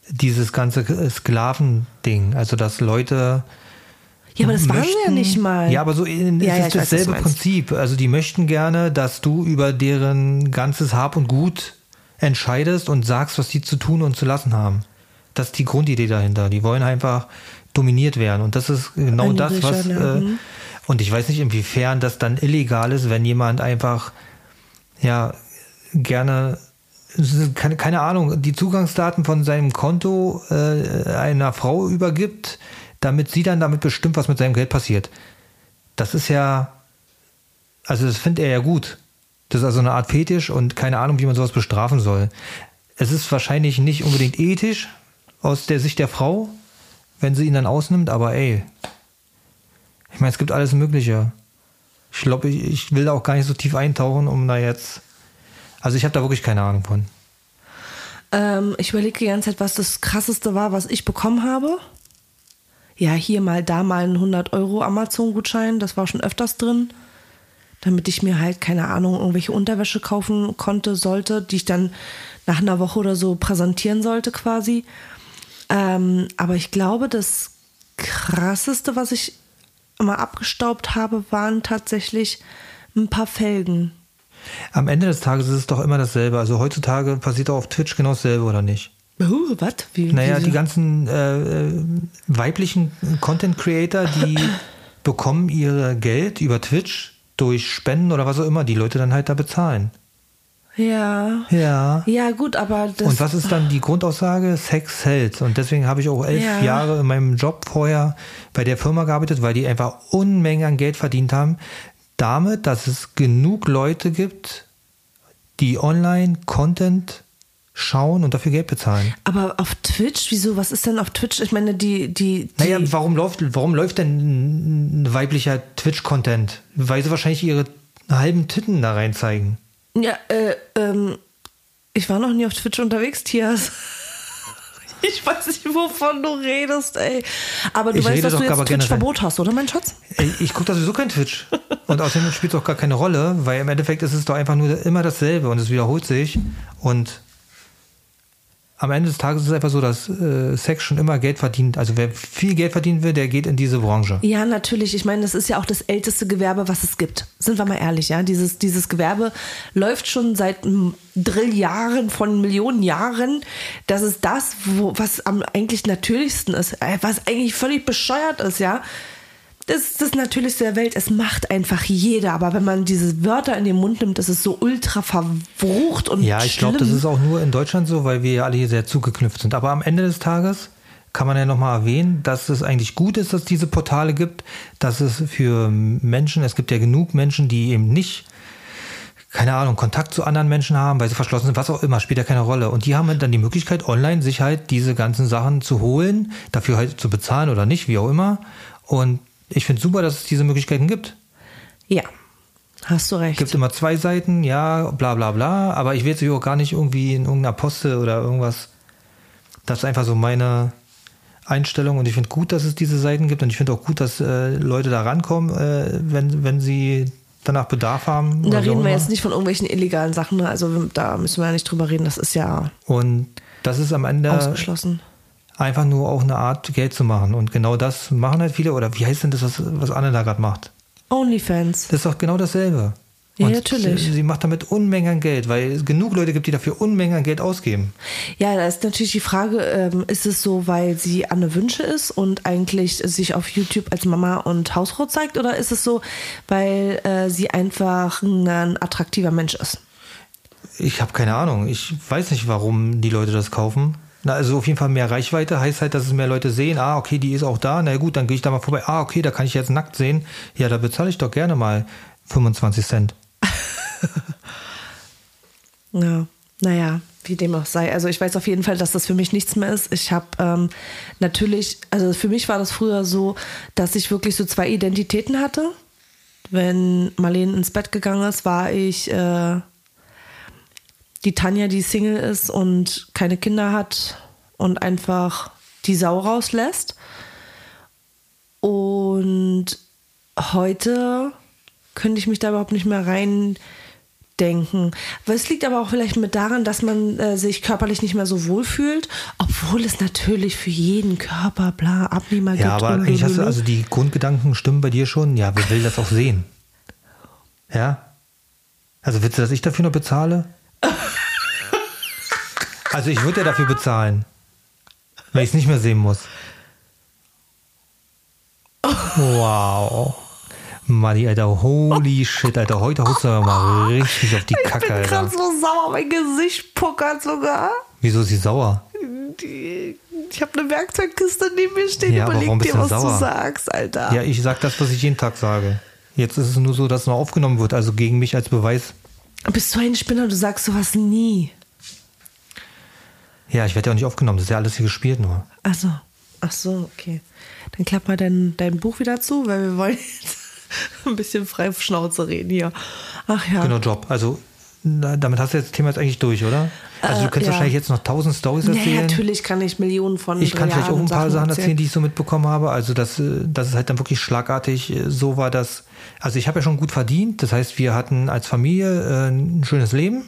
dieses ganze Sklavending, also dass Leute Ja, aber das waren sie ja möchten- nicht mal. Ja, aber so in, Ja, es ja, ist weiß, was du dasselbe. Prinzip. Also die möchten gerne, dass du über deren ganzes Hab und Gut entscheidest und sagst, was die zu tun und zu lassen haben. Das ist die Grundidee dahinter. Die wollen einfach dominiert werden. Und das ist genau das, was. ja, Äh, mhm. und ich weiß nicht, inwiefern das dann illegal ist, wenn jemand einfach ja gerne keine, keine Ahnung, die Zugangsdaten von seinem Konto äh, einer Frau übergibt, damit sie dann damit bestimmt, was mit seinem Geld passiert. Das ist ja, also das findet er ja gut. Das ist also eine Art Fetisch und keine Ahnung, wie man sowas bestrafen soll. Es ist wahrscheinlich nicht unbedingt ethisch aus der Sicht der Frau, wenn sie ihn dann ausnimmt, aber ey, ich meine, es gibt alles Mögliche. Ich glaube, ich, ich will da auch gar nicht so tief eintauchen, um da jetzt. Also ich habe da wirklich keine Ahnung von. Ähm, ich überlege die ganze Zeit, was das krasseste war, was ich bekommen habe. Ja, hier mal, da mal ein 100 Euro Amazon-Gutschein, das war schon öfters drin. Damit ich mir halt, keine Ahnung, irgendwelche Unterwäsche kaufen konnte, sollte, die ich dann nach einer Woche oder so präsentieren sollte quasi. Ähm, aber ich glaube, das krasseste, was ich mal abgestaubt habe, waren tatsächlich ein paar Felgen. Am Ende des Tages ist es doch immer dasselbe. Also heutzutage passiert doch auf Twitch genau dasselbe, oder nicht? Uh, was? Wie, Naja, die ganzen äh, äh, weiblichen Content Creator, die *laughs* bekommen ihr Geld über Twitch durch Spenden oder was auch immer, die Leute dann halt da bezahlen. Ja. Ja. Ja, gut, aber das. Und was ist dann die Grundaussage? Sex hält. Und deswegen habe ich auch elf Ja. Jahre in meinem Job vorher bei der Firma gearbeitet, weil die einfach Unmengen an Geld verdient haben. Damit, dass es genug Leute gibt, die online Content schauen und dafür Geld bezahlen. Aber auf Twitch, wieso? Was ist denn auf Twitch? Ich meine, die, die, die Naja, warum läuft, warum läuft denn ein weiblicher Twitch-Content? Weil sie wahrscheinlich ihre halben Titten da rein zeigen. ja, äh, ähm, ich war noch nie auf Twitch unterwegs, Tias. *laughs* Ich weiß nicht, wovon du redest, ey. Aber du Ich weißt, dass du jetzt. Twitch-Verbot hast, oder, mein Schatz? Ey, Ich gucke da sowieso kein Twitch. Und außerdem spielt es auch gar keine Rolle, weil im Endeffekt ist es doch einfach nur immer dasselbe und es wiederholt sich. Und am Ende des Tages ist es einfach so, dass äh, Sex schon immer Geld verdient. Also wer viel Geld verdienen will, der geht in diese Branche. Ja, natürlich. Ich meine, das ist ja auch das älteste Gewerbe, was es gibt. Sind wir mal ehrlich, ja? Dieses, dieses Gewerbe läuft schon seit Drilljahren von Millionen Jahren. Das ist das, wo, was am eigentlich natürlichsten ist, äh, was eigentlich völlig bescheuert ist, ja? Das ist das Natürlichste der Welt. Es macht einfach jeder. Aber wenn man diese Wörter in den Mund nimmt, das ist so ultra verwrucht und Ja, ich glaube, das ist auch nur in Deutschland so, weil wir ja alle hier sehr zugeknüpft sind. Aber am Ende des Tages kann man ja nochmal erwähnen, dass es eigentlich gut ist, dass es diese Portale gibt, dass es für Menschen, es gibt ja genug Menschen, die eben nicht keine Ahnung, Kontakt zu anderen Menschen haben, weil sie verschlossen sind, was auch immer, spielt ja keine Rolle. Und die haben dann die Möglichkeit, online sich halt diese ganzen Sachen zu holen, dafür halt zu bezahlen oder nicht, wie auch immer. Und ich finde super, dass es diese Möglichkeiten gibt. Ja. Hast du recht. gibt immer zwei Seiten, ja, bla bla bla, aber ich will jetzt auch gar nicht irgendwie in irgendeiner Poste oder irgendwas. Das ist einfach so meine Einstellung und ich finde gut, dass es diese Seiten gibt und ich finde auch gut, dass äh, Leute da rankommen, äh, wenn, wenn sie danach Bedarf haben. da reden wir jetzt nicht von irgendwelchen illegalen Sachen, ne? also da müssen wir ja nicht drüber reden, das ist ja Und das ist am Ende ausgeschlossen. Einfach nur auch eine Art Geld zu machen und genau das machen halt viele oder wie heißt denn das, was, was Anne da gerade macht? Onlyfans. Das ist doch genau dasselbe. Ja, Und natürlich. Sie, sie macht damit Unmengen an Geld, weil es genug Leute gibt, die dafür Unmengen an Geld ausgeben. Ja, da ist natürlich die Frage, ähm, ist es so, weil sie Anne Wünsche ist und eigentlich sich auf YouTube als Mama und Hausfrau zeigt oder ist es so, weil äh, sie einfach ein attraktiver Mensch ist? Ich habe keine Ahnung. Ich weiß nicht, warum die Leute das kaufen. Na, also auf jeden Fall mehr Reichweite heißt halt, dass es mehr Leute sehen. Ah, okay, die ist auch da. Na gut, dann gehe ich da mal vorbei. Ah, okay, da kann ich jetzt nackt sehen. Ja, da bezahle ich doch gerne mal 25 Cent. *laughs* Ja, naja, wie dem auch sei. Also ich weiß auf jeden Fall, dass das für mich nichts mehr ist. Ich habe ähm, natürlich, also für mich war das früher so, dass ich wirklich so zwei Identitäten hatte. Wenn Marlene ins Bett gegangen ist, war ich äh, die Tanja, die Single ist und keine Kinder hat und einfach die Sau rauslässt. Und heute könnte ich mich da überhaupt nicht mehr reindenken. Aber es liegt aber auch vielleicht mit daran, dass man äh, sich körperlich nicht mehr so wohl fühlt, obwohl es natürlich für jeden Körper bla Abnehmer Ja, gibt. aber und eigentlich hast du, also die Grundgedanken stimmen bei dir schon. Ja, wer will das auch sehen? Ja? Also willst du, dass ich dafür noch bezahle? Also ich würde ja dafür bezahlen, weil ich es nicht mehr sehen muss. Wow. Madi, Alter, holy shit, Alter, heute haust du aber mal richtig auf die ich Kacke, bin Alter. gerade so sauer, mein Gesicht puckert sogar. Wieso ist sie sauer? Ich habe eine Werkzeugkiste neben mir stehen. Ja, Überleg warum bist dir, was sauer? du sagst, Alter. Ja, ich sag das, was ich jeden Tag sage. Jetzt ist es nur so, dass es noch aufgenommen wird, also gegen mich als Beweis. Bist du ein Spinner? Du sagst sowas nie. Ja, ich werde ja auch nicht aufgenommen, das ist ja alles hier gespielt nur. Also, ach so, okay. Dann klapp mal dein, dein Buch wieder zu, weil wir wollen jetzt *laughs* ein bisschen frei auf Schnauze reden hier. Ach ja. Genau, Job. Also, damit hast du jetzt das Thema jetzt eigentlich durch, oder? Also, du Äh, kannst ja. wahrscheinlich jetzt noch tausend Stories erzählen. natürlich kann ich Millionen von Ich kann vielleicht auch ein paar Sachen Sachen erzählen, die ich so mitbekommen habe. Also, dass, äh, dass es halt dann wirklich schlagartig äh, so war, dass. Also, ich habe ja schon gut verdient. Das heißt, wir hatten als Familie äh, ein schönes Leben.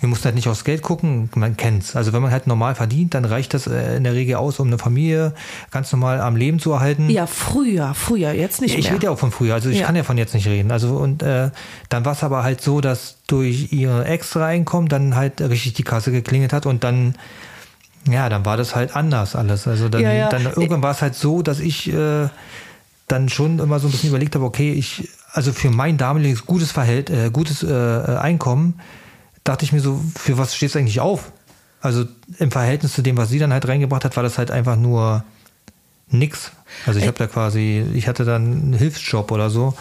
Wir mussten halt nicht aufs Geld gucken, man kennt's. Also wenn man halt normal verdient, dann reicht das äh, in der Regel aus, um eine Familie ganz normal am Leben zu erhalten. Ja, früher, früher, jetzt nicht ich mehr. rede ja auch von früher, also ich Ja. kann ja von jetzt nicht reden. Also und äh, dann war es aber halt so, dass durch ihr extra Einkommen dann halt richtig die Kasse geklingelt hat und dann ja, dann war das halt anders alles. Also dann, Ja, ja. dann irgendwann war es halt so, dass ich äh, dann schon immer so ein bisschen überlegt habe, okay, ich also für mein damaliges gutes Verhält, äh, gutes äh, äh, Einkommen dachte ich mir so, für was stehst du eigentlich auf? Also im Verhältnis zu dem, was sie dann halt reingebracht hat, war das halt einfach nur nix. Also ich habe da quasi, ich hatte dann einen Hilfsjob oder so.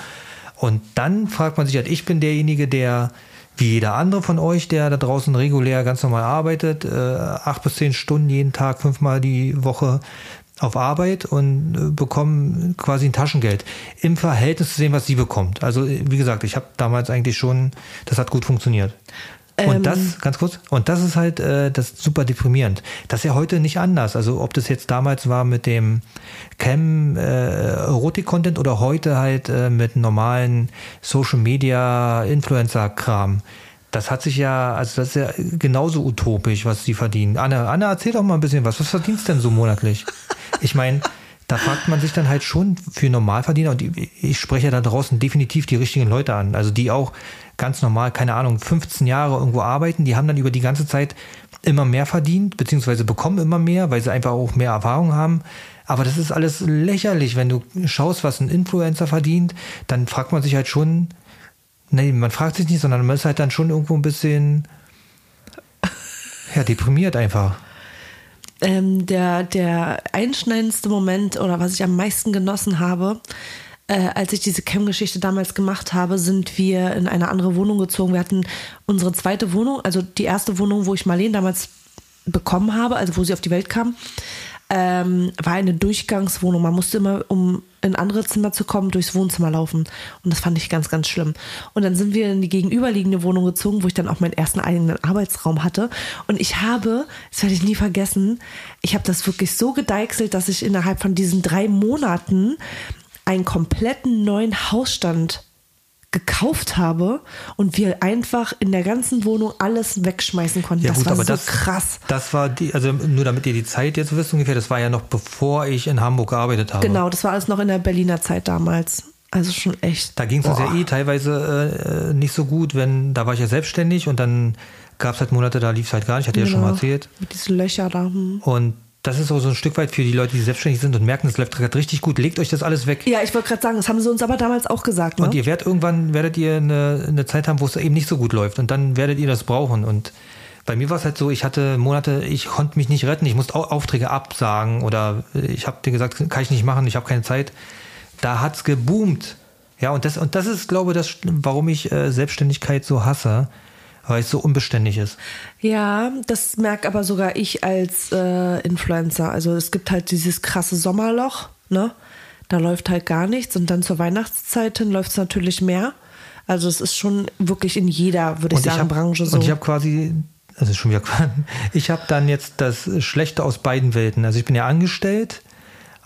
Und dann fragt man sich halt, ich bin derjenige, der, wie jeder andere von euch, der da draußen regulär ganz normal arbeitet, äh, acht bis zehn Stunden jeden Tag, fünfmal die Woche auf Arbeit und äh, bekomme quasi ein Taschengeld im Verhältnis zu dem, was sie bekommt. Also wie gesagt, ich habe damals eigentlich schon, das hat gut funktioniert. Ähm. Und das, ganz kurz, und das ist halt äh, das ist super deprimierend. Das ist ja heute nicht anders. Also ob das jetzt damals war mit dem Cam äh, Erotik-Content oder heute halt äh, mit normalen Social Media Influencer-Kram. Das hat sich ja, also das ist ja genauso utopisch, was sie verdienen. Anna, Anna, erzähl doch mal ein bisschen was. Was verdienst denn so monatlich? Ich meine, da fragt man sich dann halt schon für Normalverdiener und ich spreche ja da draußen definitiv die richtigen Leute an. Also die auch ganz normal, keine Ahnung, 15 Jahre irgendwo arbeiten, die haben dann über die ganze Zeit immer mehr verdient, beziehungsweise bekommen immer mehr, weil sie einfach auch mehr Erfahrung haben. Aber das ist alles lächerlich, wenn du schaust, was ein Influencer verdient, dann fragt man sich halt schon, nee, man fragt sich nicht, sondern man ist halt dann schon irgendwo ein bisschen, ja, deprimiert einfach. ähm, der, der einschneidendste Moment oder was ich am meisten genossen habe, äh, als ich diese Cam-Geschichte damals gemacht habe, sind wir in eine andere Wohnung gezogen. Wir hatten unsere zweite Wohnung, also die erste Wohnung, wo ich Marlene damals bekommen habe, also wo sie auf die Welt kam, ähm, war eine Durchgangswohnung. Man musste immer, um in andere Zimmer zu kommen, durchs Wohnzimmer laufen. Und das fand ich ganz, ganz schlimm. Und dann sind wir in die gegenüberliegende Wohnung gezogen, wo ich dann auch meinen ersten eigenen Arbeitsraum hatte. Und ich habe, das werde ich nie vergessen, ich habe das wirklich so gedeichselt, dass ich innerhalb von diesen drei Monaten einen kompletten neuen Hausstand gekauft habe und wir einfach in der ganzen Wohnung alles wegschmeißen konnten. Ja, das gut, war aber so das, krass. Das war die, also nur damit ihr die Zeit jetzt wisst ungefähr, das war ja noch bevor ich in Hamburg gearbeitet habe. Genau, das war alles noch in der Berliner Zeit damals. Also schon echt. Da ging es uns ja eh teilweise äh, nicht so gut, wenn, da war ich ja selbstständig und dann gab es halt Monate, da lief es halt gar nicht, hatte ich ja schon mal Genau. erzählt. Mit diesen Löcher da. Hm. Und das ist auch so ein Stück weit für die Leute, die selbstständig sind und merken, es läuft gerade richtig gut. Legt euch das alles weg. Ja, ich wollte gerade sagen, das haben sie uns aber damals auch gesagt. Ne? Und ihr werdet irgendwann, werdet ihr eine, eine Zeit haben, wo es eben nicht so gut läuft. Und dann werdet ihr das brauchen. Und bei mir war es halt so, ich hatte Monate, ich konnte mich nicht retten. Ich musste Au- Aufträge absagen oder ich habe dir gesagt, kann ich nicht machen, ich habe keine Zeit. Da hat's geboomt. Ja, und das, und das ist, glaube ich, das, warum ich äh, Selbstständigkeit so hasse, weil es so unbeständig ist. Ja, das merke aber sogar ich als äh, Influencer. Also es gibt halt dieses krasse Sommerloch, ne? Da läuft halt gar nichts und dann zur Weihnachtszeit hin läuft es natürlich mehr. Also es ist schon wirklich in jeder, würde ich sagen, hab, Branche so. Und ich habe quasi, also schon wieder, *laughs* ich habe dann jetzt das Schlechte aus beiden Welten. Also ich bin ja angestellt.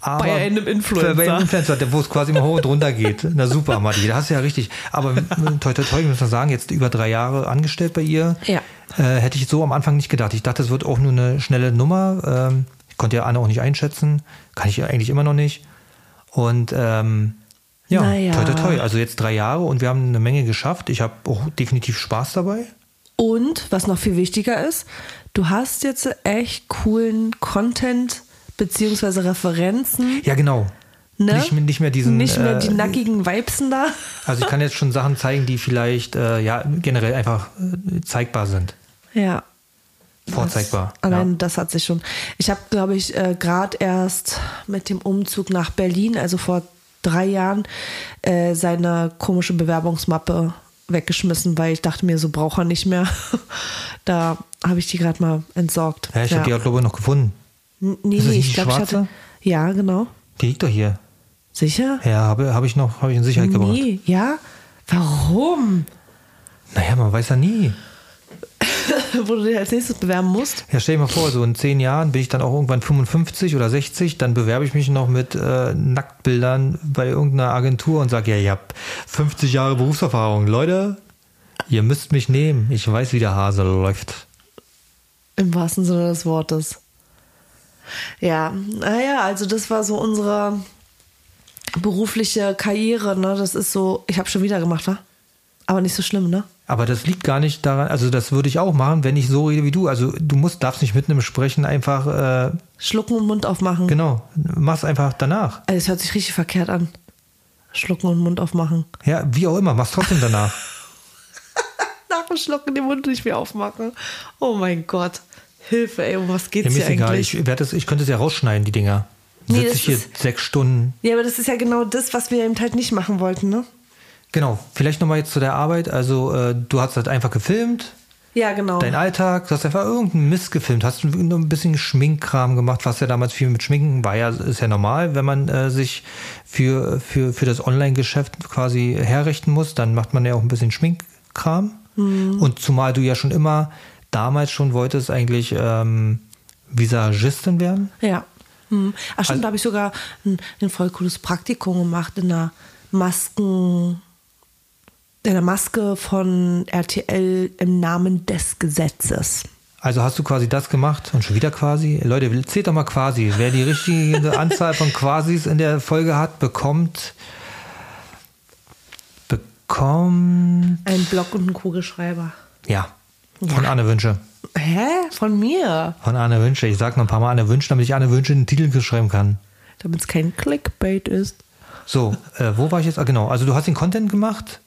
Aber Bei einem Influencer. Bei einem Influencer, wo es quasi mal hoch und runter geht. Na super, Matti, da hast du ja richtig. Aber toi, toi, toi, ich muss mal sagen, jetzt über drei Jahre angestellt bei ihr. Ja. Äh, hätte ich so am Anfang nicht gedacht. Ich dachte, es wird auch nur eine schnelle Nummer. Ähm, ich konnte ja Anne auch nicht einschätzen. Kann ich ja eigentlich immer noch nicht. Und ähm, ja, Naja. toi, toi, toi. Also jetzt drei Jahre und wir haben eine Menge geschafft. Ich habe auch definitiv Spaß dabei. Und was noch viel wichtiger ist, du hast jetzt echt coolen Content beziehungsweise Referenzen. Ja, genau. Ne? Nicht, mehr- nicht mehr diesen. Nicht mehr die äh, nackigen Weibsen da. Also ich kann jetzt schon Sachen zeigen, die vielleicht äh, ja generell einfach äh, zeigbar sind. Ja. Vorzeigbar. Das, allein ja. das hat sich schon. Ich habe, glaube ich, äh, gerade erst mit dem Umzug nach Berlin, also vor drei Jahren, äh, seine komische Bewerbungsmappe weggeschmissen, weil ich dachte mir, so braucht er nicht mehr. *laughs* da habe ich die gerade mal entsorgt. Ja, ich habe die auch, glaube ich, noch gefunden. Nee, nee, ich glaube, ich hatte. Ja, genau. Die liegt doch hier. Sicher? Ja, habe hab ich noch, habe ich in Sicherheit gebracht. Nee, ja? Warum? Naja, man weiß ja nie. *laughs* Wo du dich als nächstes bewerben musst? Ja, stell dir mal vor, so in zehn Jahren bin ich dann auch irgendwann 55 oder 60, dann bewerbe ich mich noch mit äh, Nacktbildern bei irgendeiner Agentur und sage, ja, ich habe 50 Jahre Berufserfahrung. Leute, ihr müsst mich nehmen. Ich weiß, wie der Hase läuft. Im wahrsten Sinne des Wortes. Ja, naja, also das war so unsere berufliche Karriere, ne? Das ist so, ich habe schon wieder gemacht, wa? Aber nicht so schlimm, ne? Aber das liegt gar nicht daran, also das würde ich auch machen, wenn ich so rede wie du. Also du musst, darfst nicht mitten im Sprechen einfach, äh, Schlucken und Mund aufmachen. genau, mach's einfach danach. Also es hört sich richtig verkehrt an. Schlucken und Mund aufmachen. Ja, wie auch immer, mach's trotzdem danach. *laughs* Nach dem Schlucken den Mund nicht mehr aufmachen. Oh mein Gott. Hilfe, ey, um was geht's Ja, mir hier ist egal, eigentlich? ich, das, ich könnte es ja rausschneiden, die Dinger. Nee, Sitze ich hier ist- sechs Stunden. ja, aber das ist ja genau das, was wir eben halt nicht machen wollten, ne? Genau, vielleicht nochmal jetzt zu der Arbeit. Also äh, du hast halt einfach gefilmt, Ja, genau. dein Alltag, du hast einfach irgendeinen Mist gefilmt, hast nur ein bisschen Schminkkram gemacht, was ja damals viel mit Schminken war ja, ist ja normal, wenn man äh, sich für, für, für das Online-Geschäft quasi herrichten muss, dann macht man ja auch ein bisschen Schminkkram. Mhm. Und zumal du ja schon immer damals schon wolltest eigentlich ähm, Visagistin werden. Ja. Hm. Ach stimmt, Also- da habe ich sogar ein, ein voll cooles Praktikum gemacht in einer Masken, in einer Maske von RTL im Namen des Gesetzes. Also hast du quasi das gemacht und schon wieder quasi. Leute, zählt doch mal quasi. Wer die richtige *laughs* Anzahl von Quasis in der Folge hat, bekommt bekommt Ein Block und ein Kugelschreiber. ja von Anne Wünsche. Hä? Von mir? Von Anne Wünsche. Ich sag noch ein paar Mal Anne Wünsche, damit ich Anne Wünsche einen Titel schreiben kann. Damit es kein Clickbait ist. So, äh, wo war ich jetzt? Ah, genau. Also du hast den Content gemacht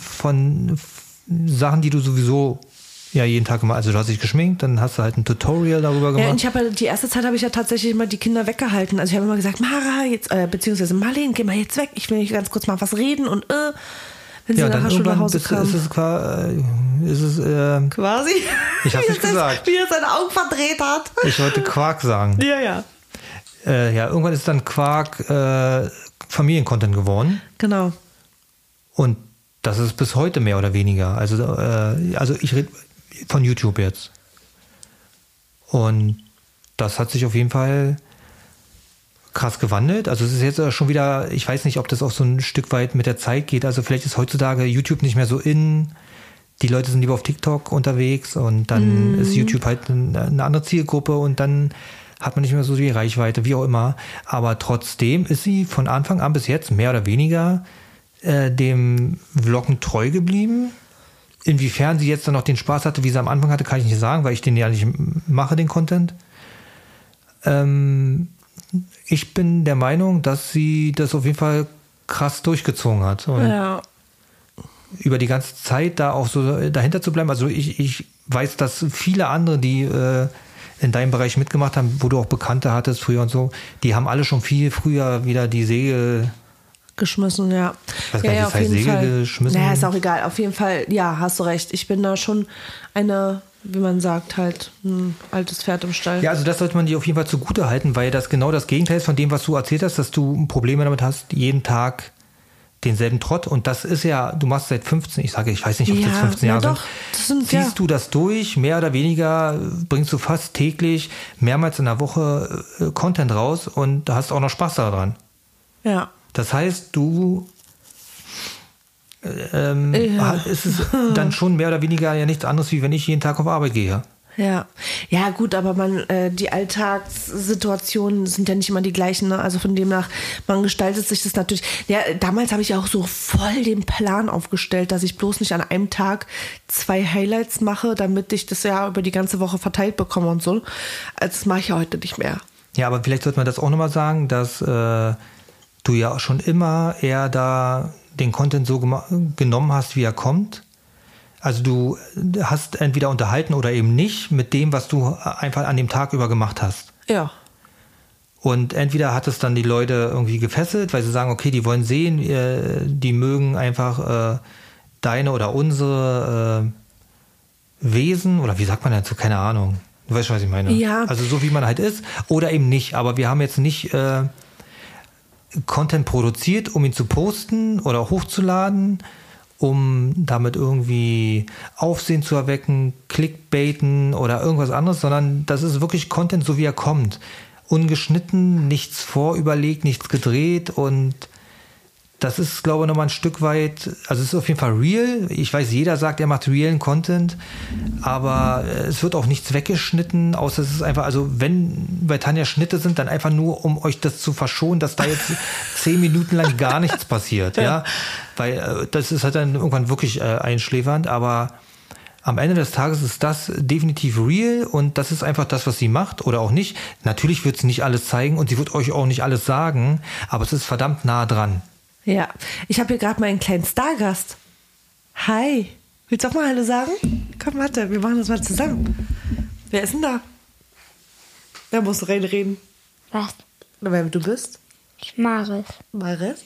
von Sachen, die du sowieso ja jeden Tag gemacht. Also du hast dich geschminkt, dann hast du halt ein Tutorial darüber Ja, gemacht. und ich habe halt, die erste Zeit habe ich ja tatsächlich immer die Kinder weggehalten. Also ich habe immer gesagt, Mara, jetzt, äh, beziehungsweise Marlene, geh mal jetzt weg. Ich will nicht ganz kurz mal was reden und äh, wenn sie ja, nach dann der Schule nach irgendwann Hause bist, kam. ist es, qua- äh, ist es äh, Quasi. Ich hab's *laughs* Wie nicht er sein- gesagt. Wie er seine Augen verdreht hat. ich wollte Quark sagen. Ja, ja. Äh, ja, irgendwann ist dann Quark äh, Familiencontent geworden. Genau. Und das ist bis heute mehr oder weniger. Also, äh, also ich rede von YouTube jetzt. Und das hat sich auf jeden Fall krass gewandelt. Also es ist jetzt schon wieder, ich weiß nicht, ob das auch so ein Stück weit mit der Zeit geht. Also vielleicht ist heutzutage YouTube nicht mehr so in. Die Leute sind lieber auf TikTok unterwegs und dann ist YouTube halt eine andere Zielgruppe und dann hat man nicht mehr so die Reichweite, wie auch immer. Aber trotzdem ist sie von Anfang an bis jetzt mehr oder weniger äh, dem Vloggen treu geblieben. Inwiefern sie jetzt dann noch den Spaß hatte, wie sie am Anfang hatte, kann ich nicht sagen, weil ich den ja nicht mache, den Content. Ähm, ich bin der Meinung, dass sie das auf jeden Fall krass durchgezogen hat. Und Ja. über die ganze Zeit da auch so dahinter zu bleiben. Also ich, ich weiß, dass viele andere, die äh, in deinem Bereich mitgemacht haben, wo du auch Bekannte hattest früher und so, die haben alle schon viel früher wieder die Segel Geschmissen, ja. Weiß ja, ja, das heißt Segel geschmissen? Naja, ist auch egal. Auf jeden Fall, ja, hast du recht. Ich bin da schon eine, wie man sagt, halt ein altes Pferd im Stall. Ja, also das sollte man dir auf jeden Fall zugute halten, weil das genau das Gegenteil ist von dem, was du erzählt hast, dass du Probleme damit hast, jeden Tag denselben Trott. Und das ist ja, du machst seit 15, ich sage, ich weiß nicht, ob Ja, das 15 ja Jahre doch, sind. sind- Ziehst ja. du das durch, mehr oder weniger, bringst du fast täglich, mehrmals in der Woche äh, Content raus und hast auch noch Spaß daran. Ja. Das heißt, du ähm, Ja. ist es dann schon mehr oder weniger ja nichts anderes, wie wenn ich jeden Tag auf Arbeit gehe. Ja, ja gut, aber man, äh, die Alltagssituationen sind ja nicht immer die gleichen. Ne? Also von demnach, man gestaltet sich das natürlich. Ja, damals habe ich auch so voll den Plan aufgestellt, dass ich bloß nicht an einem Tag zwei Highlights mache, damit ich das ja über die ganze Woche verteilt bekomme und so. Also das mache ich ja heute nicht mehr. Ja, aber vielleicht sollte man das auch nochmal sagen, dass äh, du ja schon immer eher da den Content so genommen hast, wie er kommt. Also du hast entweder unterhalten oder eben nicht mit dem, was du einfach an dem Tag über gemacht hast. Ja. Und entweder hat es dann die Leute irgendwie gefesselt, weil sie sagen, okay, die wollen sehen, äh, die mögen einfach äh, deine oder unsere äh, Wesen, oder wie sagt man dazu, keine Ahnung. Du weißt schon, was ich meine. Ja. Also so wie man halt ist, oder eben nicht. Aber wir haben jetzt nicht äh, Content produziert, um ihn zu posten oder hochzuladen, um damit irgendwie Aufsehen zu erwecken, Clickbaiten oder irgendwas anderes, sondern das ist wirklich Content, so wie er kommt. Ungeschnitten, nichts vorüberlegt, nichts gedreht und das ist, glaube ich, nochmal ein Stück weit, also es ist auf jeden Fall real. Ich weiß, jeder sagt, er macht realen Content, aber äh, es wird auch nichts weggeschnitten, außer es ist einfach, also wenn bei Tanja Schnitte sind, dann einfach nur, um euch das zu verschonen, dass da jetzt *laughs* zehn Minuten lang gar nichts passiert, ja. Weil äh, das ist halt dann irgendwann wirklich äh, einschläfernd, aber am Ende des Tages ist das definitiv real und das ist einfach das, was sie macht oder auch nicht. Natürlich wird sie nicht alles zeigen und sie wird euch auch nicht alles sagen, aber es ist verdammt nah dran. Ja. Ich habe hier gerade meinen kleinen Stargast. Hi. Willst du auch mal Hallo sagen? Komm, warte, wir machen das mal zusammen. Wer ist denn da? Wer muss reinreden? Was? Wer du bist? Ich mag es. Maris?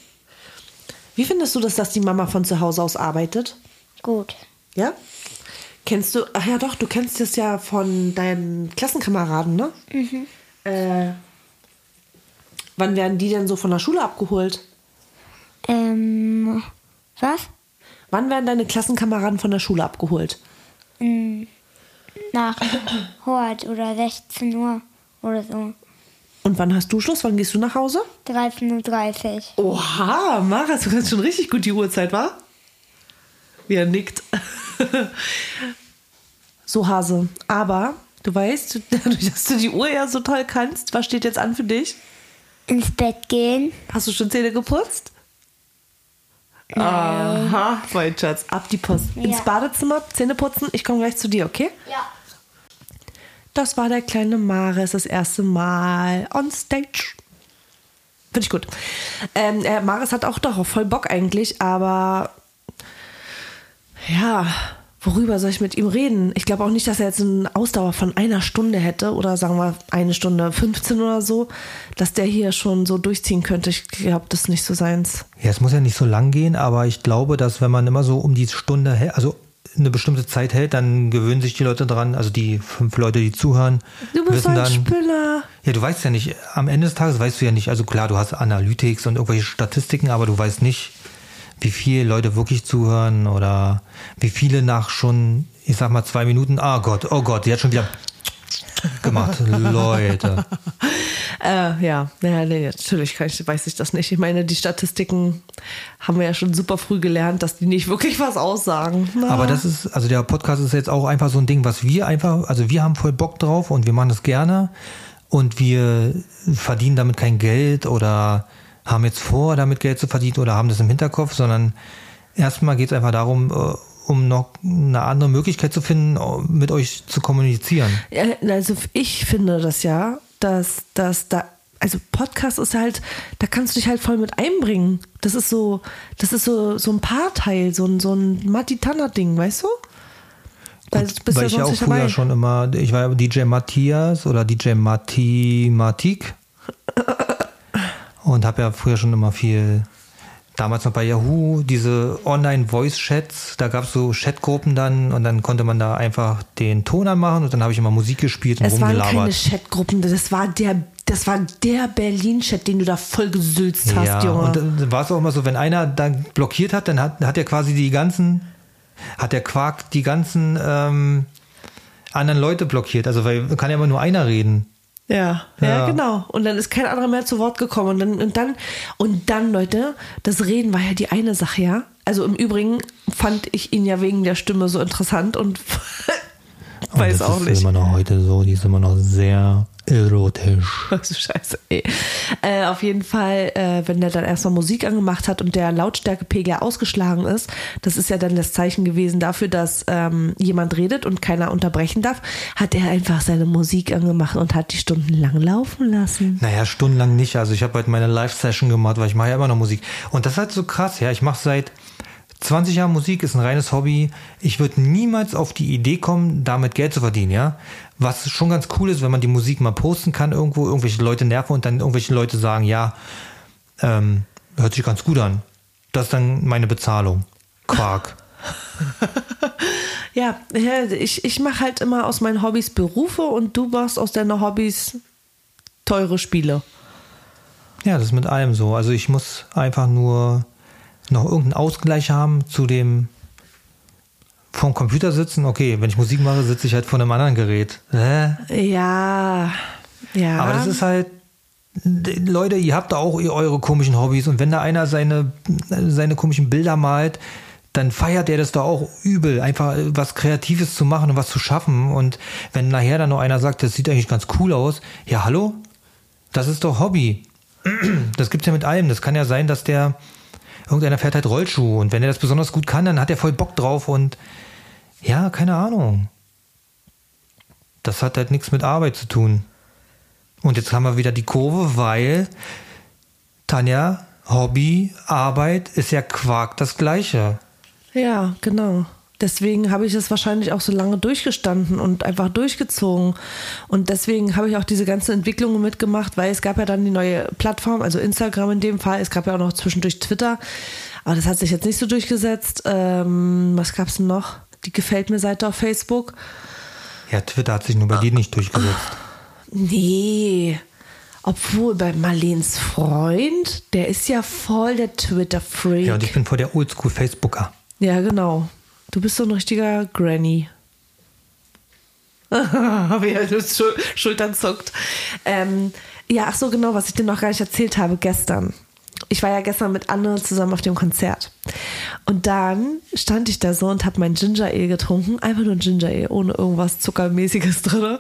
Wie findest du das, dass die Mama von zu Hause aus arbeitet? Gut. Ja? Kennst du, ach ja doch, du kennst das ja von deinen Klassenkameraden, ne? Mhm. Äh, wann werden die denn so von der Schule abgeholt? Ähm, was? Wann werden deine Klassenkameraden von der Schule abgeholt? Nach heute oder 16 Uhr oder so. Und wann hast du Schluss? Wann gehst du nach Hause? 13.30 Uhr. Oha, Maras, du kannst schon richtig gut die Uhrzeit, wa? Wie er nickt. *laughs* so, Hase. Aber du weißt, *laughs* dadurch, dass du die Uhr ja so toll kannst, was steht jetzt an für dich? Ins Bett gehen. Hast du schon Zähne geputzt? Aha, mein Schatz. Ab die Post. Ins Ja. Badezimmer, Zähne putzen. Ich komme gleich zu dir, okay? Ja. Das war der kleine Maris das erste Mal on stage. Finde ich gut. Ähm, äh, Maris hat auch darauf voll Bock eigentlich, aber ja, worüber soll ich mit ihm reden? Ich glaube auch nicht, dass er jetzt eine Ausdauer von einer Stunde hätte oder sagen wir eine Stunde 15 oder so, dass der hier schon so durchziehen könnte. Ich glaube, das ist nicht so seins. Ja, es muss ja nicht so lang gehen, aber ich glaube, dass wenn man immer so um die Stunde, also eine bestimmte Zeit hält, dann gewöhnen sich die Leute dran, also die fünf Leute, die zuhören, Du bist wissen ein dann, Spinner. ja, du weißt ja nicht, am Ende des Tages weißt du ja nicht, also klar, du hast Analytics und irgendwelche Statistiken, aber du weißt nicht, wie viele Leute wirklich zuhören oder wie viele nach schon, ich sag mal, zwei Minuten, ah Gott, oh Gott, die hat schon wieder *laughs* gemacht. Leute. *laughs* Äh, ja, ja nee, natürlich kann ich, weiß ich das nicht. Ich meine, die Statistiken haben wir ja schon super früh gelernt, dass die nicht wirklich was aussagen. Na, Aber das ist, also der Podcast ist jetzt auch einfach so ein Ding, was wir einfach, also wir haben voll Bock drauf und wir machen das gerne und wir verdienen damit kein Geld oder haben jetzt vor, damit Geld zu verdienen oder haben das im Hinterkopf, sondern erstmal geht es einfach darum, äh, um noch eine andere Möglichkeit zu finden, äh, mit euch zu kommunizieren. Ja, Also ich finde das ja, dass, dass da, also Podcast ist halt, da kannst du dich halt voll mit einbringen. Das ist so, das ist so, so ein Paarteil, so ein, so ein Matti-Tanner-Ding, weißt du? Weil, Gut, weil ich ja auch früher schon immer, ich war ja DJ Matthias oder DJ Matti Matik und habe ja früher schon immer viel, damals noch bei Yahoo, diese Online-Voice-Chats, da gab es so Chatgruppen dann und dann konnte man da einfach den Ton anmachen und dann habe ich immer Musik gespielt und Es waren keine rumgelabert. Chatgruppen, das war der, das war der Berlin-Chat, den du da voll gesülzt hast, ja, Junge. und dann war es auch immer so, wenn einer dann blockiert hat, dann hat, hat er quasi die ganzen, hat der Quark die ganzen ähm, anderen Leute blockiert. Also weil kann ja immer nur einer reden. Ja, ja, Ja. genau. Und dann ist kein anderer mehr zu Wort gekommen. Und dann, und dann, und dann, Leute, das Reden war ja die eine Sache, ja. Also im Übrigen fand ich ihn ja wegen der Stimme so interessant und Und *laughs* weiß das auch ist nicht. immer noch heute so, die ist immer noch sehr erotisch. *laughs* Was Scheiße, ey. Äh, auf jeden Fall, äh, wenn der dann erstmal Musik angemacht hat und der Lautstärkepegel ausgeschlagen ist, das ist ja dann das Zeichen gewesen dafür, dass ähm, jemand redet und keiner unterbrechen darf, hat er einfach seine Musik angemacht und hat die stundenlang laufen lassen. Naja, stundenlang nicht. Also ich habe halt meine Live-Session gemacht, weil ich mache ja immer noch Musik. Und das ist halt so krass, ja. Ich mache seit 20 Jahren Musik, ist ein reines Hobby. Ich würde niemals auf die Idee kommen, damit Geld zu verdienen, ja. Was schon ganz cool ist, wenn man die Musik mal posten kann irgendwo, irgendwelche Leute nerven und dann irgendwelche Leute sagen, ja, ähm, hört sich ganz gut an. Das ist dann meine Bezahlung. Quark. *laughs* Ja, ich, ich mache halt immer aus meinen Hobbys Berufe und du machst aus deinen Hobbys teure Spiele. Ja, das ist mit allem so. Also ich muss einfach nur noch irgendeinen Ausgleich haben zu dem vom Computer sitzen. Okay, wenn ich Musik mache, sitze ich halt vor einem anderen Gerät. Hä? Ja, ja. Aber das ist halt, Leute, ihr habt da auch eure komischen Hobbys und wenn da einer seine, seine komischen Bilder malt, dann feiert er das da auch übel, einfach was Kreatives zu machen und was zu schaffen. Und wenn nachher dann noch einer sagt, das sieht eigentlich ganz cool aus, ja, hallo? Das ist doch Hobby. *clears throat* Das gibt's ja mit allem. Das kann ja sein, dass der, irgendeiner fährt halt Rollschuh und wenn er das besonders gut kann, dann hat er voll Bock drauf und ja, keine Ahnung. Das hat halt nichts mit Arbeit zu tun. Und jetzt haben wir wieder die Kurve, weil Tanja, Hobby, Arbeit ist ja Quark das Gleiche. Ja, genau. Deswegen habe ich es wahrscheinlich auch so lange durchgestanden und einfach durchgezogen. Und deswegen habe ich auch diese ganzen Entwicklungen mitgemacht, weil es gab ja dann die neue Plattform, also Instagram in dem Fall. Es gab ja auch noch zwischendurch Twitter. Aber das hat sich jetzt nicht so durchgesetzt. Ähm, was gab es denn noch? Die gefällt mir Seite auf Facebook. Ja, Twitter hat sich nur bei dir nicht durchgesetzt. Nee. Obwohl bei Marlens Freund, der ist ja voll der Twitter-Freak. Ja, und ich bin vor der Oldschool-Facebooker. Ja, genau. Du bist so ein richtiger Granny. *laughs* Wie er die Schul Schultern zuckt. Ähm, ja, ach so, genau, was ich dir noch gar nicht erzählt habe gestern. Ich war ja gestern mit Anne zusammen auf dem Konzert. Und dann stand ich da so und habe mein Ginger Ale getrunken. Einfach nur Ginger Ale, ohne irgendwas Zuckermäßiges drin.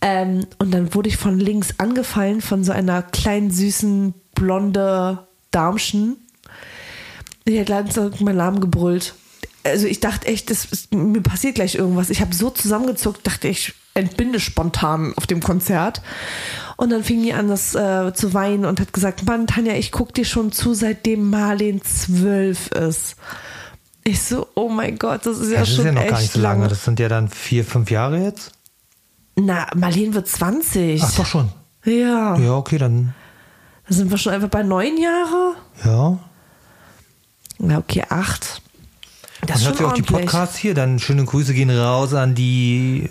Ähm, und dann wurde ich von links angefallen von so einer kleinen, süßen, blonde Darmchen. Die hat leider meinen Namen gebrüllt. Also ich dachte echt, das ist, mir passiert gleich irgendwas. Ich habe so zusammengezuckt, dachte ich entbinde spontan auf dem Konzert. Und dann fing die an, das äh, zu weinen und hat gesagt, Mann, Tanja, ich guck dir schon zu, seitdem Marlen zwölf ist. Ich so, oh mein Gott, das ist ja, Ja, das schon ist ja noch gar nicht so lange. Das sind ja dann vier, fünf Jahre jetzt. Na, Marlen wird 20. Ach doch schon. Ja, Ja, okay, dann. da sind wir schon einfach bei neun Jahre. Ja. Na, okay, acht. Das ist hört sie auch die. Podcasts hier, dann schöne Grüße gehen raus an die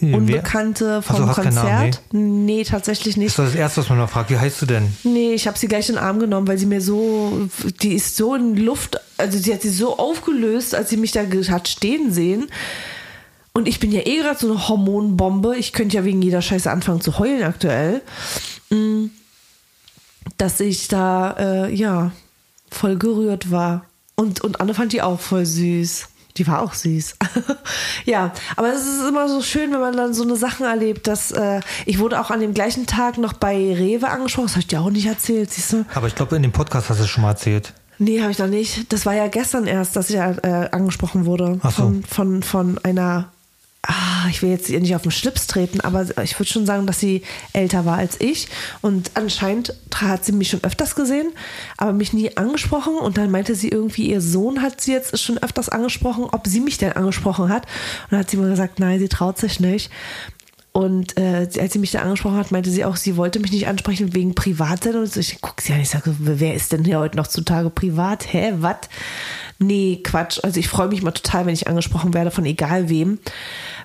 äh? Unbekannte vom hast keinen Namen, Konzert? nee. tatsächlich Das nicht. ist doch das Erste, was man noch fragt. Wie heißt du denn? Nee, ich habe sie gleich in den Arm genommen, weil sie mir so, die ist so in Luft, also sie hat sie so aufgelöst, als sie mich da hat stehen sehen. Und ich bin ja eh gerade so eine Hormonbombe. Ich könnte ja wegen jeder Scheiße anfangen zu heulen aktuell. Mm, Dass ich da, äh, ja, voll gerührt war. Und, und Anne fand die auch voll süß. Die war auch süß. *laughs* ja, aber es ist immer so schön, wenn man dann so eine Sachen erlebt, dass äh, ich wurde auch an dem gleichen Tag noch bei Rewe angesprochen. Das habe ich dir auch nicht erzählt, siehst du? Aber ich glaube, in dem Podcast hast du es schon mal erzählt. Nee, habe ich noch nicht. Das war ja gestern erst, dass ich äh, angesprochen wurde Ach so. von, von, von einer. Ah, ich will jetzt ihr nicht auf den Schlips treten, aber ich würde schon sagen, dass sie älter war als ich. Und anscheinend hat sie mich schon öfters gesehen, aber mich nie angesprochen. Und dann meinte sie irgendwie, ihr Sohn hat sie jetzt schon öfters angesprochen, ob sie mich denn angesprochen hat. Und dann hat sie mir gesagt, nein, sie traut sich nicht. Und äh, als sie mich da angesprochen hat, meinte sie auch, sie wollte mich nicht ansprechen wegen Privatsein. Und ich gucke sie an, ich sage, wer ist denn hier heute noch zutage privat? Hä, was? Nee, Quatsch. Also ich freue mich mal total, wenn ich angesprochen werde, von egal wem.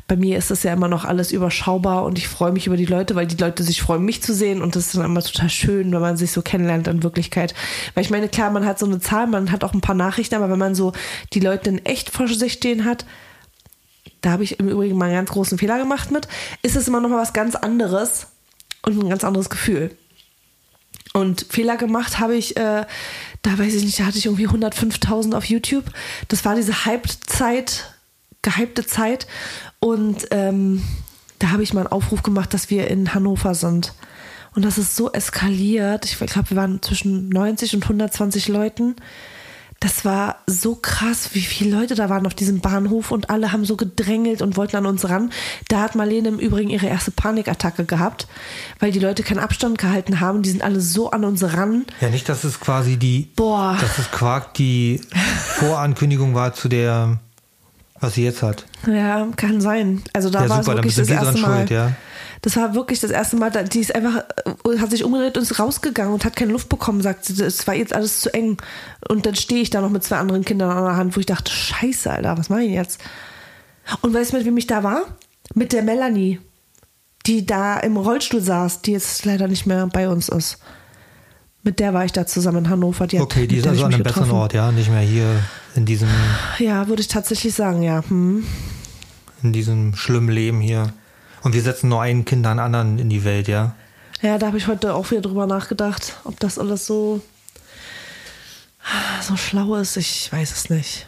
Bei mir ist das ja immer noch alles überschaubar und ich freue mich über die Leute, weil die Leute sich freuen, mich zu sehen. Und das ist dann immer total schön, wenn man sich so kennenlernt in Wirklichkeit. Weil ich meine, klar, man hat so eine Zahl, man hat auch ein paar Nachrichten, aber wenn man so die Leute in echt vor sich stehen hat, da habe ich im Übrigen mal einen ganz großen Fehler gemacht mit, ist es immer noch mal was ganz anderes und ein ganz anderes Gefühl. Und Fehler gemacht habe ich, äh, da weiß ich nicht, da hatte ich irgendwie 105.000 auf YouTube. Das war diese Hype-Zeit, gehypte Zeit. Und ähm, da habe ich mal einen Aufruf gemacht, dass wir in Hannover sind. Und das ist so eskaliert. Ich glaube, wir waren zwischen 90 und 120 Leuten. Das war so krass, wie viele Leute da waren auf diesem Bahnhof und alle haben so gedrängelt und wollten an uns ran. Da hat Marlene im Übrigen ihre erste Panikattacke gehabt, weil die Leute keinen Abstand gehalten haben. Die sind alle so an uns ran. Ja, nicht, dass es quasi die, Boah. dass es Quark die Vorankündigung war zu der, was sie jetzt hat. Ja, kann sein. Also da Ja, war es super, dann wirklich das erste Mal. schuld, ja. Das war wirklich das erste Mal, die ist einfach, äh, hat sich umgedreht und ist rausgegangen und hat keine Luft bekommen, sagt sie, es war jetzt alles zu eng. Und dann stehe ich da noch mit zwei anderen Kindern an der Hand, wo ich dachte, scheiße, Alter, was mache ich jetzt? Und weißt du, mit wem ich da war? Mit der Melanie, die da im Rollstuhl saß, die jetzt leider nicht mehr bei uns ist. Mit der war ich da zusammen in Hannover. Die hat- Okay, die ist also an einem besseren. Ort, ja, nicht mehr hier in diesem, Ja, würde ich tatsächlich sagen, ja. Hm. in diesem schlimmen Leben hier. Und wir setzen nur einen Kind an anderen in die Welt, ja. Ja, da habe ich heute auch wieder drüber nachgedacht, ob das alles so, so schlau ist. Ich weiß es nicht.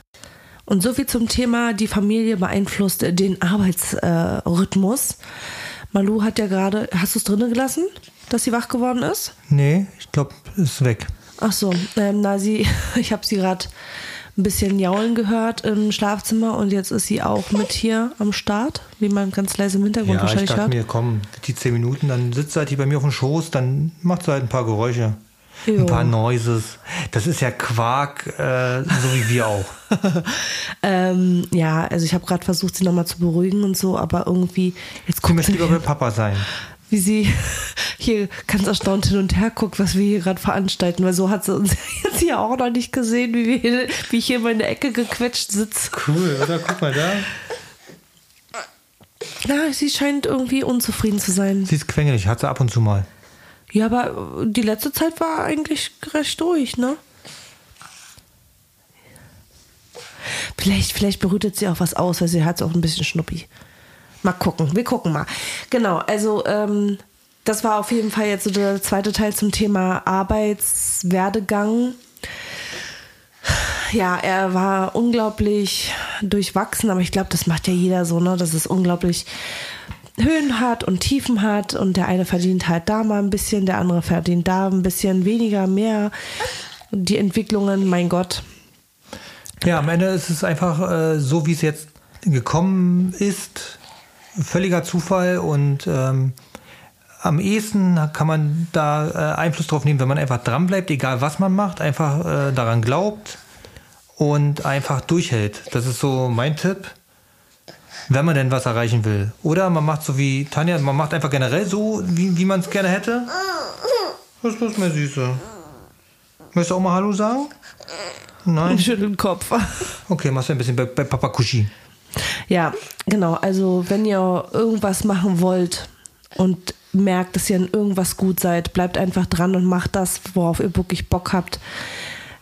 Und so viel zum Thema, die Familie beeinflusst den Arbeitsrhythmus. Malu hat ja gerade, hast du es drinnen gelassen, dass sie wach geworden ist? Nee, ich glaube, ist weg. Ach so, ähm, na sie, *laughs* ich habe sie gerade ein bisschen jaulen gehört im Schlafzimmer und jetzt ist sie auch mit hier am Start, wie man ganz leise im Hintergrund Ja, ich wahrscheinlich dachte hört. mir, komm, die zehn Minuten, dann sitzt sie halt hier bei mir auf dem Schoß, dann macht sie halt ein paar Geräusche. Jo. Ein paar Noises. Das ist ja Quark, äh, so wie wir auch. *laughs* Ähm, ja, also ich habe gerade versucht, sie nochmal zu beruhigen und so, aber irgendwie, jetzt Sie guckt möchte sie, lieber bei Papa sein. Wie sie *laughs* hier ganz erstaunt hin und her guckt, was wir hier gerade veranstalten, weil so hat sie uns *laughs* jetzt hier auch noch nicht gesehen, wie, wir hier, wie ich hier in der Ecke gequetscht sitze. Cool, oder? Guck mal da. Ja, sie scheint irgendwie unzufrieden zu sein. Sie ist quengelig, hat sie ab und zu mal. Ja, aber die letzte Zeit war eigentlich recht ruhig, ne? Vielleicht, vielleicht berührt sie auch was aus, weil sie hat auch ein bisschen Schnuppi. Mal gucken, wir gucken mal. Genau, also ähm, das war auf jeden Fall jetzt so der zweite Teil zum Thema Arbeitswerdegang. Ja, er war unglaublich durchwachsen, aber ich glaube, das macht ja jeder so, ne? Dass es unglaublich Höhen hat und Tiefen hat und der eine verdient halt da mal ein bisschen, der andere verdient da ein bisschen weniger, mehr. Die Entwicklungen, mein Gott. Ja, am Ende ist es einfach äh, so, wie es jetzt gekommen ist. Völliger Zufall und ähm, am ehesten kann man da äh, Einfluss drauf nehmen, wenn man einfach dran bleibt, egal was man macht, einfach äh, daran glaubt und einfach durchhält. Das ist so mein Tipp, wenn man denn was erreichen will. Oder man macht so wie Tanja, man macht einfach generell so, wie, wie man es gerne hätte. Was ist los, meine Süße? Möchtest du auch mal Hallo sagen? Nein. Ich schüttel den Kopf. Okay, machst du ein bisschen bei, bei Papa Kushi. Ja, genau. Also, wenn ihr irgendwas machen wollt und merkt, dass ihr in irgendwas gut seid, bleibt einfach dran und macht das, worauf ihr wirklich Bock habt.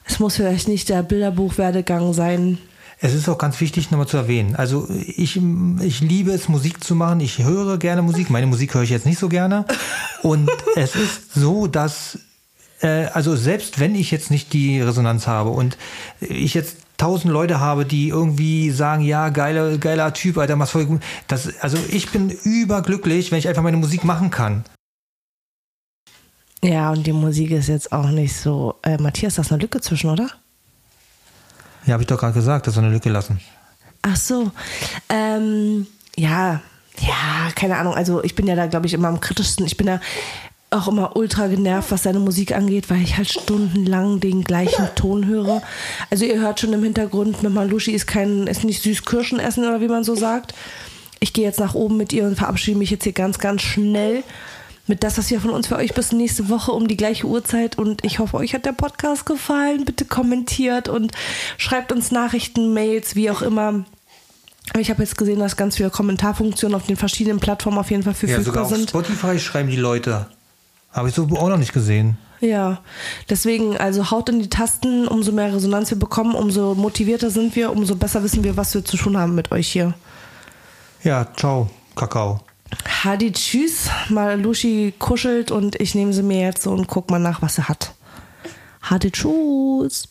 Es muss vielleicht nicht der Bilderbuch-Werdegang sein. Es ist auch ganz wichtig, nochmal zu erwähnen. Also ich, ich liebe es, Musik zu machen. Ich höre gerne Musik. Meine Musik höre ich jetzt nicht so gerne. Und *laughs* es ist so, dass, äh, also selbst wenn ich jetzt nicht die Resonanz habe und ich jetzt tausend Leute habe, die irgendwie sagen, ja, geiler, geiler Typ, Alter, machst voll gut. Das, also ich bin überglücklich, wenn ich einfach meine Musik machen kann. Ja, und die Musik ist jetzt auch nicht so. Äh, Matthias, da ist eine Lücke zwischen, oder? Ja, habe ich doch gerade gesagt, das soll eine Lücke lassen. Ach so. Ähm, ja, ja, keine Ahnung. Also ich bin ja da, glaube ich, immer am kritischsten. Ich bin da auch immer ultra genervt, was seine Musik angeht, weil ich halt stundenlang den gleichen Ton höre. Also ihr hört schon im Hintergrund, Mama Lushi ist kein, ist nicht süß Kirschen essen oder wie man so sagt. Ich gehe jetzt nach oben mit ihr und verabschiede mich jetzt hier ganz, ganz schnell mit das, was wir von uns für euch bis nächste Woche um die gleiche Uhrzeit. Und ich hoffe, euch hat der Podcast gefallen. Bitte kommentiert und schreibt uns Nachrichten, Mails, wie auch immer. Ich habe jetzt gesehen, dass ganz viele Kommentarfunktionen auf den verschiedenen Plattformen auf jeden Fall Ja, sogar verfügbar auf sind. Spotify schreiben die Leute. Habe ich so auch noch nicht gesehen. Ja, deswegen, also haut in die Tasten, umso mehr Resonanz wir bekommen, umso motivierter sind wir, umso besser wissen wir, was wir zu tun haben mit euch hier. Ja, ciao, Kakao. Hadi, tschüss. Mal Lushi kuschelt und ich nehme sie mir jetzt so und guck mal nach, was sie hat. Hadi, tschüss.